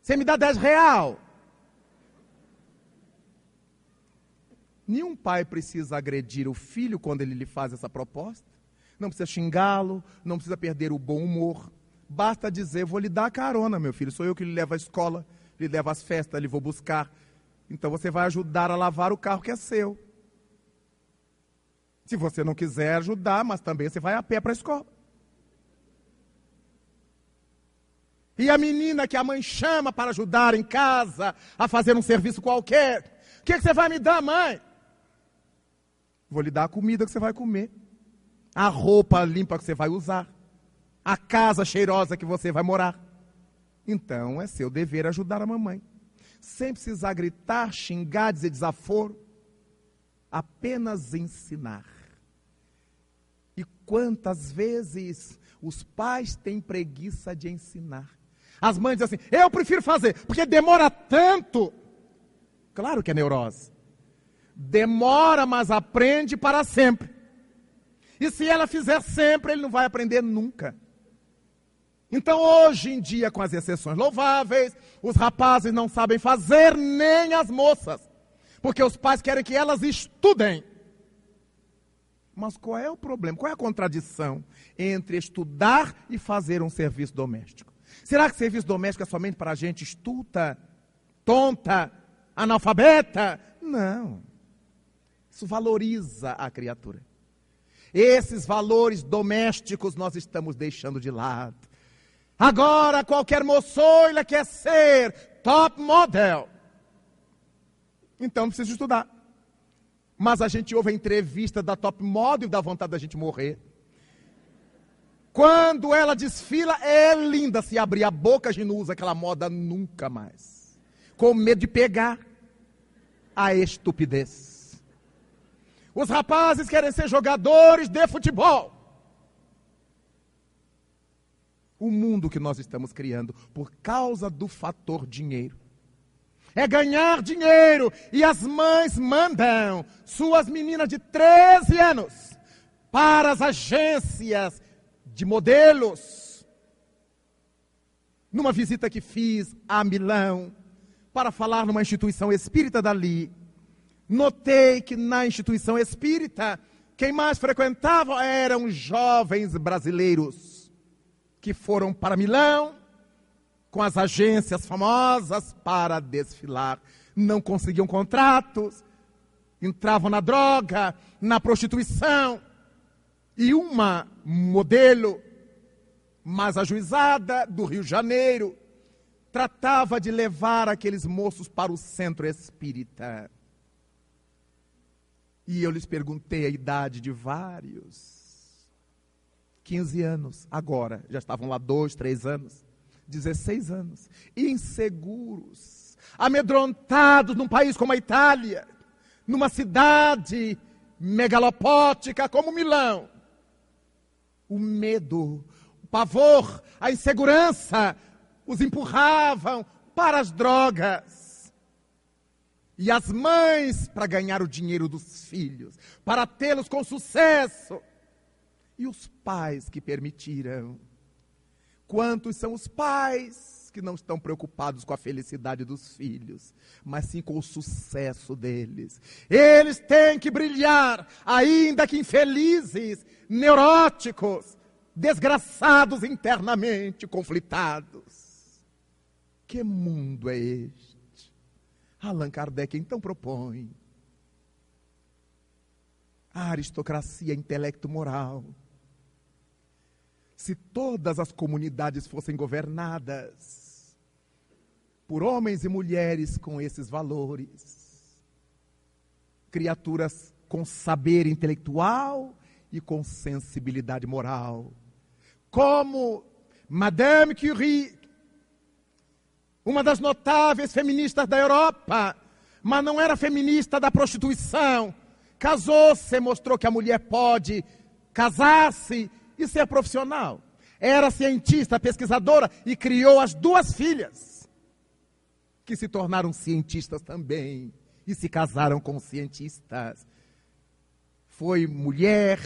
Você me dá 10 real. Nenhum pai precisa agredir o filho quando ele lhe faz essa proposta. Não precisa xingá-lo, não precisa perder o bom humor. Basta dizer, vou lhe dar carona, meu filho. Sou eu que lhe levo à escola, lhe levo às festas, lhe vou buscar. Então você vai ajudar a lavar o carro que é seu. Se você não quiser ajudar, mas também você vai a pé para a escola. E a menina que a mãe chama para ajudar em casa, a fazer um serviço qualquer. O que, que, você vai me dar, mãe? Vou lhe dar a comida que você vai comer. A roupa limpa que você vai usar a casa cheirosa que você vai morar. Então é seu dever ajudar a mamãe. Sem precisar gritar, xingar, dizer desaforo. Apenas ensinar. E quantas vezes os pais têm preguiça de ensinar? As mães dizem assim: eu prefiro fazer, porque demora tanto. Claro que é neurose. Demora, mas aprende para sempre. E se ela fizer sempre, ele não vai aprender nunca. Então, hoje em dia, com as exceções louváveis, os rapazes não sabem fazer nem as moças, porque os pais querem que elas estudem. Mas qual é o problema? Qual é a contradição entre estudar e fazer um serviço doméstico? Será que serviço doméstico é somente para gente estulta, tonta, analfabeta? Não. Isso valoriza a criatura. Esses valores domésticos nós estamos deixando de lado. Agora qualquer moçoila quer ser top model. Então precisa estudar. Mas a gente ouve a entrevista da top model e dá vontade da gente morrer. Quando ela desfila, é linda. Se abrir a boca, a gente não usa aquela moda nunca mais. Com medo de pegar a estupidez. Os rapazes querem ser jogadores de futebol. O mundo que nós estamos criando por causa do fator dinheiro. É ganhar dinheiro. E as mães mandam suas meninas de 13 anos para as agências de modelos. Numa visita que fiz a Milão, para falar numa instituição espírita dali, notei que na instituição espírita, quem mais frequentava eram jovens brasileiros que foram para Milão com as agências famosas para desfilar. Não conseguiam contratos, entravam na droga, na prostituição. E uma modelo mais ajuizada do Rio de Janeiro tratava de levar aqueles moços para o centro espírita. E eu lhes perguntei a idade de vários. 15 anos, agora, já estavam lá dois, três anos, 16 anos, inseguros, amedrontados num país como a Itália, numa cidade megalopótica como Milão, o medo, o pavor, a insegurança os empurravam para as drogas. E as mães para ganhar o dinheiro dos filhos, para tê-los com sucesso. E os pais que permitiram. Quantos são os pais que não estão preocupados com a felicidade dos filhos, mas sim com o sucesso deles? Eles têm que brilhar, ainda que infelizes, neuróticos, desgraçados internamente, conflitados. Que mundo é este? Allan Kardec então propõe a aristocracia intelecto-moral. Se todas as comunidades fossem governadas por homens e mulheres com esses valores, criaturas com saber intelectual e com sensibilidade moral. Como Madame Curie, uma das notáveis feministas da Europa, mas não era feminista da prostituição. Casou-se, mostrou que a mulher pode casar-se e ser profissional. Era cientista, pesquisadora e criou as duas filhas, que se tornaram cientistas também e se casaram com cientistas. Foi mulher,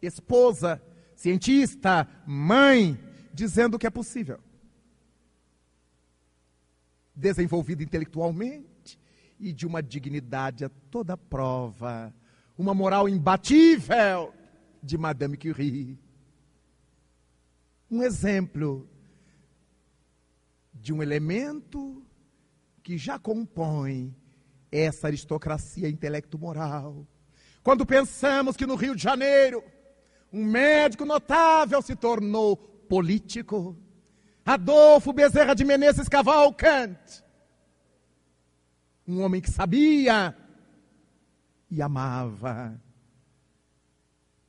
esposa, cientista, mãe, dizendo que é possível. Desenvolvida intelectualmente e de uma dignidade a toda prova, uma moral imbatível de Madame Curie. Um exemplo de um elemento que já compõe essa aristocracia intelecto-moral. Quando pensamos que no Rio de Janeiro um médico notável se tornou político. Adolfo Bezerra de Menezes Cavalcante. Um homem que sabia e amava.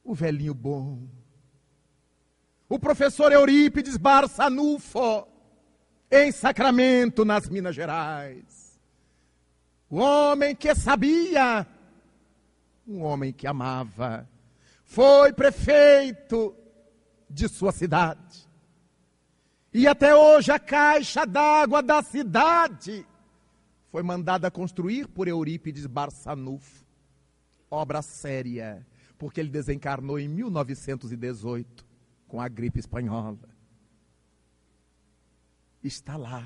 O velhinho bom. O professor Eurípides Barçanufo, em Sacramento, nas Minas Gerais. O homem que sabia, um homem que amava foi prefeito de sua cidade. E até hoje a caixa d'água da cidade foi mandada construir por Eurípides Barçanufo. Obra séria, porque ele desencarnou em 1918 com a gripe espanhola. Está lá.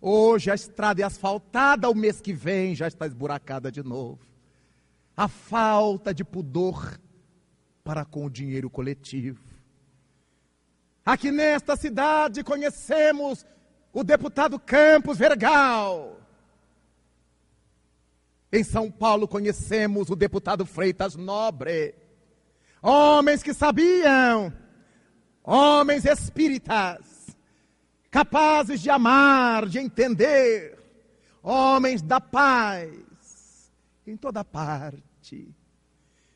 Hoje a estrada é asfaltada, o mês que vem já está esburacada de novo. A falta de pudor para com o dinheiro coletivo. Aqui nesta cidade conhecemos o deputado Campos Vergal. Em São Paulo conhecemos o deputado Freitas Nobre. Homens que sabiam homens espíritas, capazes de amar, de entender, homens da paz, em toda parte.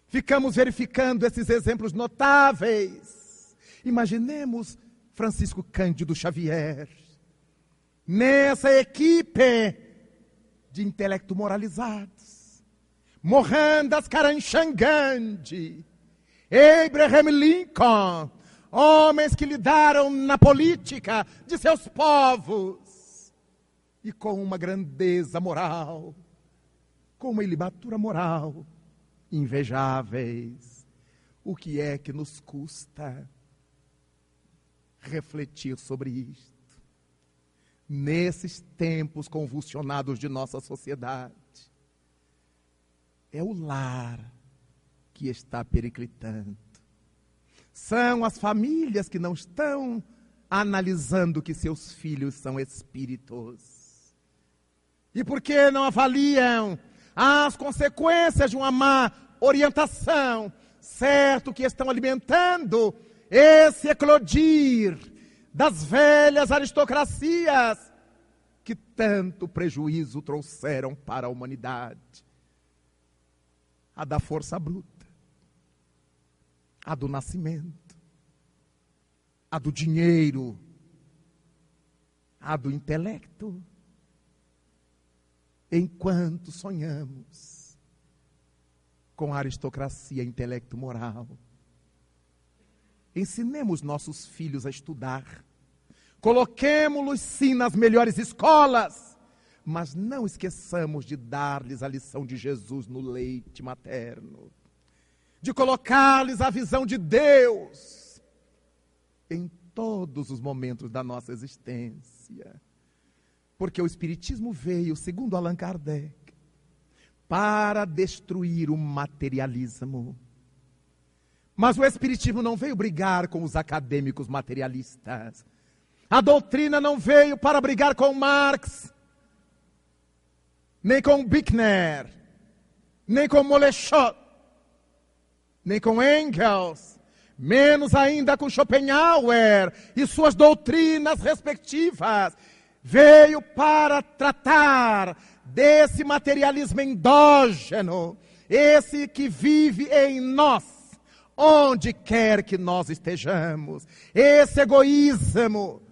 Ficamos verificando esses exemplos notáveis. Imaginemos Francisco Cândido Xavier, nessa equipe de intelecto moralizados, Mohandas Karamchand Abraham Lincoln, homens que lidaram na política de seus povos e com uma grandeza moral, com uma ilibatura moral invejáveis. O que é que nos custa refletir sobre isto? Nesses tempos convulsionados de nossa sociedade, é o lar que está periclitando são as famílias que não estão analisando que seus filhos são espíritos. E por que não avaliam as consequências de uma má orientação? Certo que estão alimentando esse eclodir das velhas aristocracias que tanto prejuízo trouxeram para a humanidade. A da força bruta a do nascimento, a do dinheiro, a do intelecto. Enquanto sonhamos com a aristocracia intelecto-moral, ensinemos nossos filhos a estudar, coloquemos-los sim nas melhores escolas, mas não esqueçamos de dar-lhes a lição de Jesus no leite materno de colocar-lhes a visão de Deus em todos os momentos da nossa existência. Porque o Espiritismo veio, segundo Allan Kardec, para destruir o materialismo. Mas o Espiritismo não veio brigar com os acadêmicos materialistas. A doutrina não veio para brigar com Marx, nem com Bickner, nem com Moleschott nem com Engels, menos ainda com Schopenhauer e suas doutrinas respectivas. Veio para tratar desse materialismo endógeno, esse que vive em nós, onde quer que nós estejamos, esse egoísmo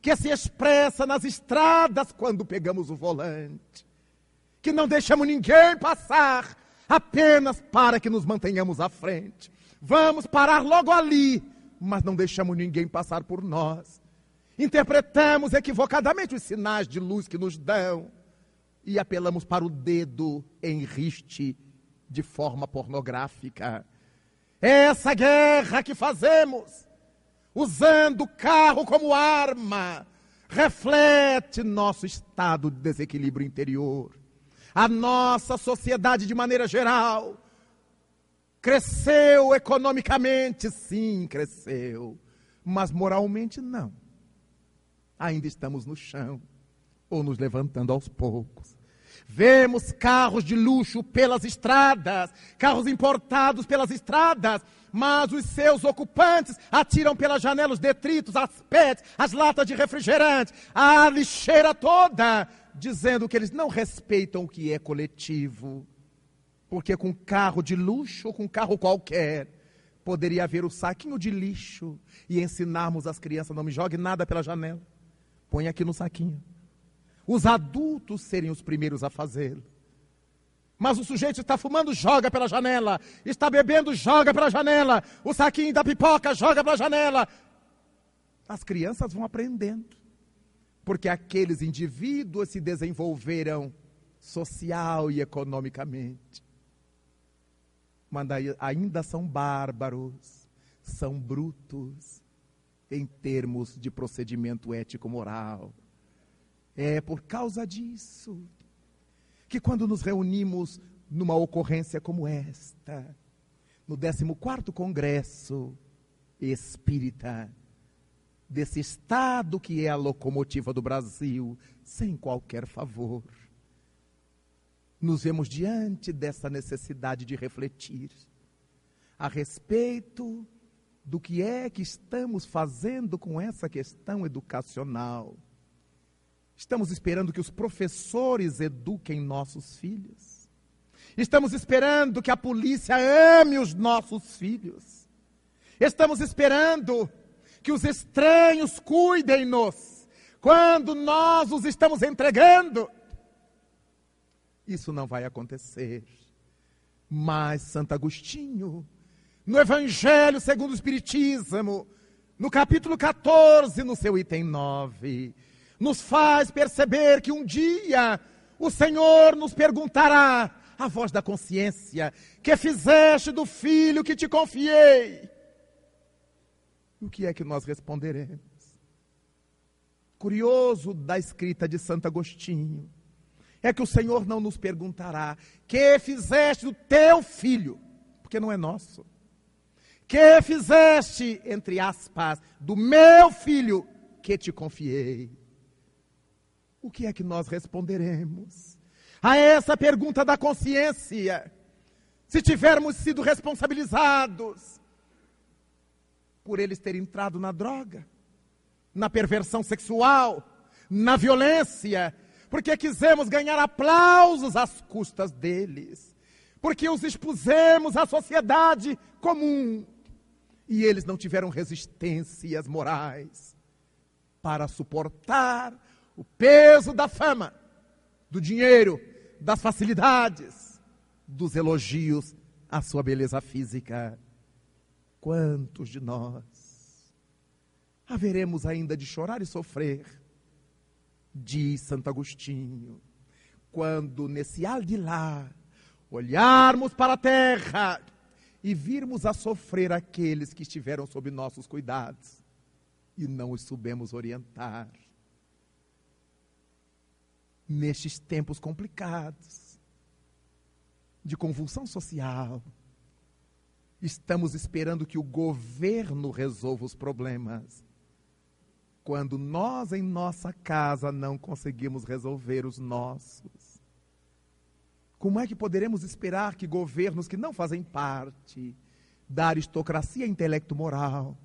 que se expressa nas estradas quando pegamos o volante, que não deixamos ninguém passar apenas para que nos mantenhamos à frente. Vamos parar logo ali, mas não deixamos ninguém passar por nós. Interpretamos equivocadamente os sinais de luz que nos dão e apelamos para o dedo em riste de forma pornográfica. Essa guerra que fazemos, usando o carro como arma, reflete nosso estado de desequilíbrio interior. A nossa sociedade, de maneira geral, cresceu economicamente, sim, cresceu, mas moralmente não. Ainda estamos no chão, ou nos levantando aos poucos. Vemos carros de luxo pelas estradas, carros importados pelas estradas, mas os seus ocupantes atiram pelas janelas detritos, as pets, as latas de refrigerante, a lixeira toda, dizendo que eles não respeitam o que é coletivo. Porque com carro de luxo ou com carro qualquer, poderia haver o saquinho de lixo e ensinarmos as crianças: não me jogue nada pela janela, põe aqui no saquinho. Os adultos serem os primeiros a fazê-lo. Mas o sujeito está fumando, joga pela janela. Está bebendo, joga pela janela. O saquinho da pipoca, joga pela janela. As crianças vão aprendendo porque aqueles indivíduos se desenvolveram social e economicamente. Mas ainda são bárbaros, são brutos em termos de procedimento ético-moral. É por causa disso que quando nos reunimos numa ocorrência como esta, no 14º Congresso Espírita, desse Estado que é a locomotiva do Brasil, sem qualquer favor. Nos vemos diante dessa necessidade de refletir a respeito do que é que estamos fazendo com essa questão educacional. Estamos esperando que os professores eduquem nossos filhos. Estamos esperando que a polícia ame os nossos filhos. Estamos esperando que os estranhos cuidem-nos quando nós os estamos entregando. Isso não vai acontecer. Mas Santo Agostinho no Evangelho segundo o Espiritismo, no capítulo 14, no seu item 9, nos faz perceber que um dia o Senhor nos perguntará, a voz da consciência, que fizeste do filho que te confiei? O que é que nós responderemos? Curioso da escrita de Santo Agostinho é que o Senhor não nos perguntará: que fizeste do teu filho? Porque não é nosso que fizeste, entre aspas, do meu filho que te confiei? O que é que nós responderemos a essa pergunta da consciência? Se tivermos sido responsabilizados por eles terem entrado na droga, na perversão sexual, na violência, porque quisemos ganhar aplausos às custas deles, porque os expusemos à sociedade comum, e eles não tiveram resistências morais para suportar o peso da fama, do dinheiro, das facilidades, dos elogios à sua beleza física. Quantos de nós haveremos ainda de chorar e sofrer? Diz Santo Agostinho, quando nesse lá olharmos para a terra e virmos a sofrer aqueles que estiveram sob nossos cuidados e não os soubemos orientar. Nestes tempos complicados, de convulsão social, estamos esperando que o governo resolva os problemas, quando nós em nossa casa não conseguimos resolver os nossos. Como é que poderemos esperar que governos que não fazem parte da aristocracia intelecto-moral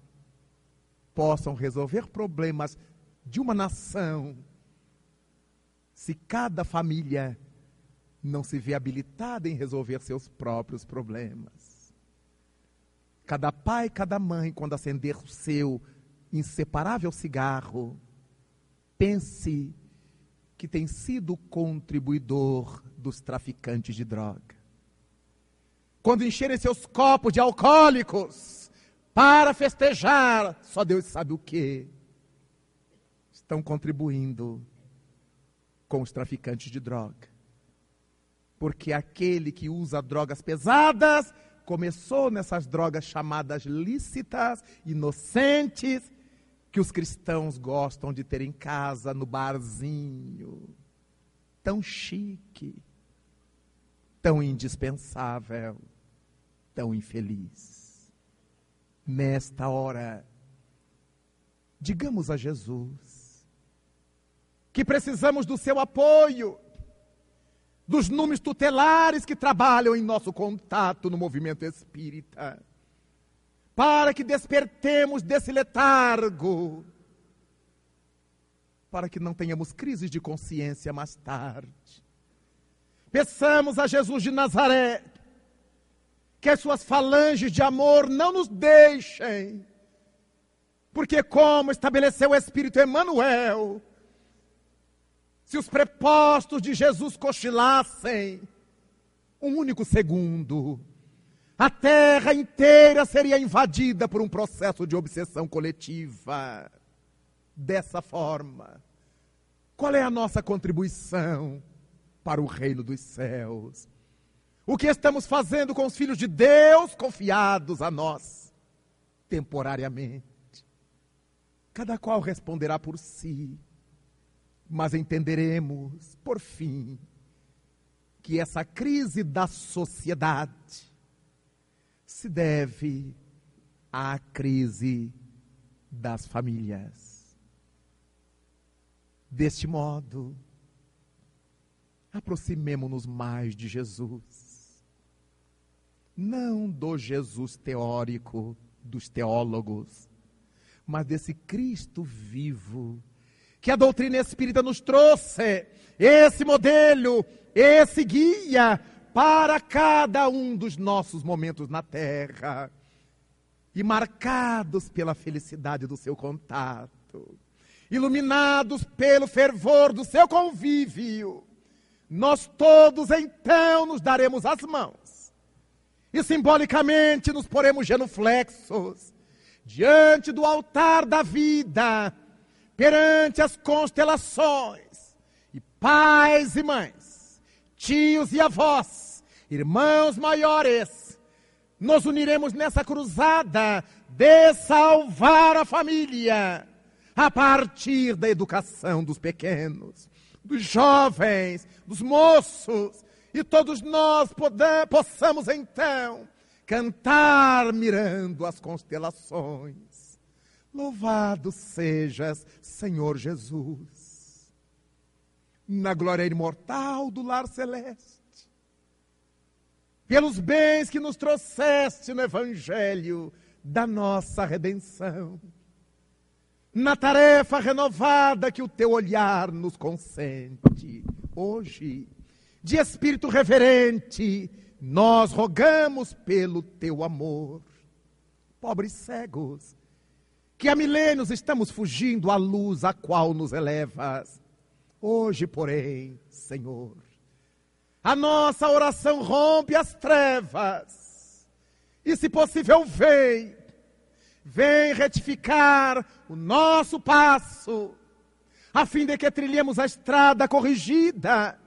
possam resolver problemas de uma nação se cada família não se vê habilitada em resolver seus próprios problemas? Cada pai, cada mãe, quando acender o seu inseparável cigarro, pense que tem sido contribuidor dos traficantes de droga. Quando encherem seus copos de alcoólicos para festejar, só Deus sabe o que, estão contribuindo com os traficantes de droga. Porque aquele que usa drogas pesadas começou nessas drogas chamadas lícitas, inocentes, que os cristãos gostam de ter em casa, no barzinho. Tão chique tão indispensável, tão infeliz. Nesta hora, digamos a Jesus que precisamos do seu apoio, dos números tutelares que trabalham em nosso contato no movimento espírita, para que despertemos desse letargo, para que não tenhamos crises de consciência mais tarde. Peçamos a Jesus de Nazaré que as suas falanges de amor não nos deixem, porque, como estabeleceu o Espírito Emmanuel, se os prepostos de Jesus cochilassem um único segundo, a terra inteira seria invadida por um processo de obsessão coletiva. Dessa forma, qual é a nossa contribuição? para o reino dos céus. O que estamos fazendo com os filhos de Deus confiados a nós, temporariamente? Cada qual responderá por si, mas entenderemos, por fim, que essa crise da sociedade se deve à crise das famílias. Deste modo, aproximemo-nos mais de Jesus. Não do Jesus teórico dos teólogos, mas desse Cristo vivo, que a doutrina espírita nos trouxe, esse modelo, esse guia para cada um dos nossos momentos na terra e marcados pela felicidade do seu contato, iluminados pelo fervor do seu convívio, nós todos então nos daremos as mãos e simbolicamente nos poremos genuflexos diante do altar da vida, perante as constelações, e pais e mães, tios e avós, irmãos maiores, nos uniremos nessa cruzada de salvar a família a partir da educação dos pequenos, dos jovens, dos moços, e todos nós poder, possamos então cantar mirando as constelações. Louvado sejas, Senhor Jesus, na glória imortal do lar celeste, pelos bens que nos trouxeste no Evangelho da nossa redenção, na tarefa renovada que o teu olhar nos consente hoje, de espírito reverente, nós rogamos pelo teu amor. Pobres cegos, que há milênios estamos fugindo à luz a qual nos elevas. Hoje, porém, Senhor, a nossa oração rompe as trevas. E, se possível, vem, vem retificar o nosso passo, a fim de que trilhemos a estrada corrigida.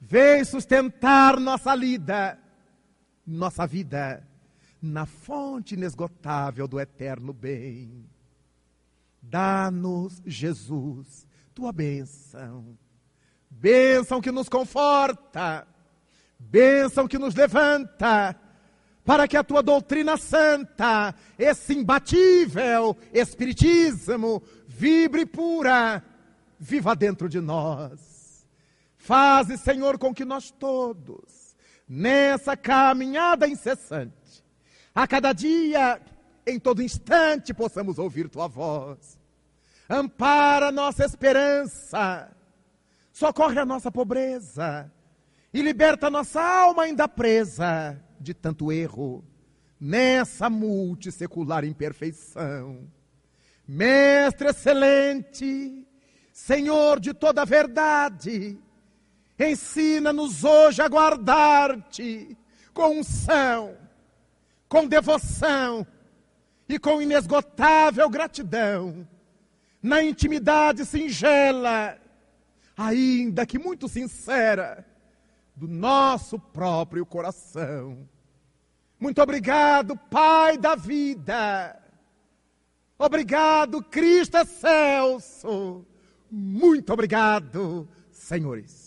Vem sustentar nossa lida nossa vida na fonte inesgotável do eterno bem. Dá-nos, Jesus, tua bênção, bênção que nos conforta, bênção que nos levanta, para que a tua doutrina santa, esse imbatível Espiritismo, vibre pura, viva dentro de nós. Faze, Senhor, com que nós todos nessa caminhada incessante, a cada dia, em todo instante, possamos ouvir tua voz. Ampara nossa esperança, socorre a nossa pobreza e liberta nossa alma ainda presa de tanto erro nessa multissecular imperfeição. Mestre excelente, Senhor de toda a verdade, Ensina-nos hoje a guardar-te com unção, com devoção e com inesgotável gratidão, na intimidade singela, ainda que muito sincera, do nosso próprio coração. Muito obrigado, Pai da vida. Obrigado, Cristo excelso. Muito obrigado, senhores.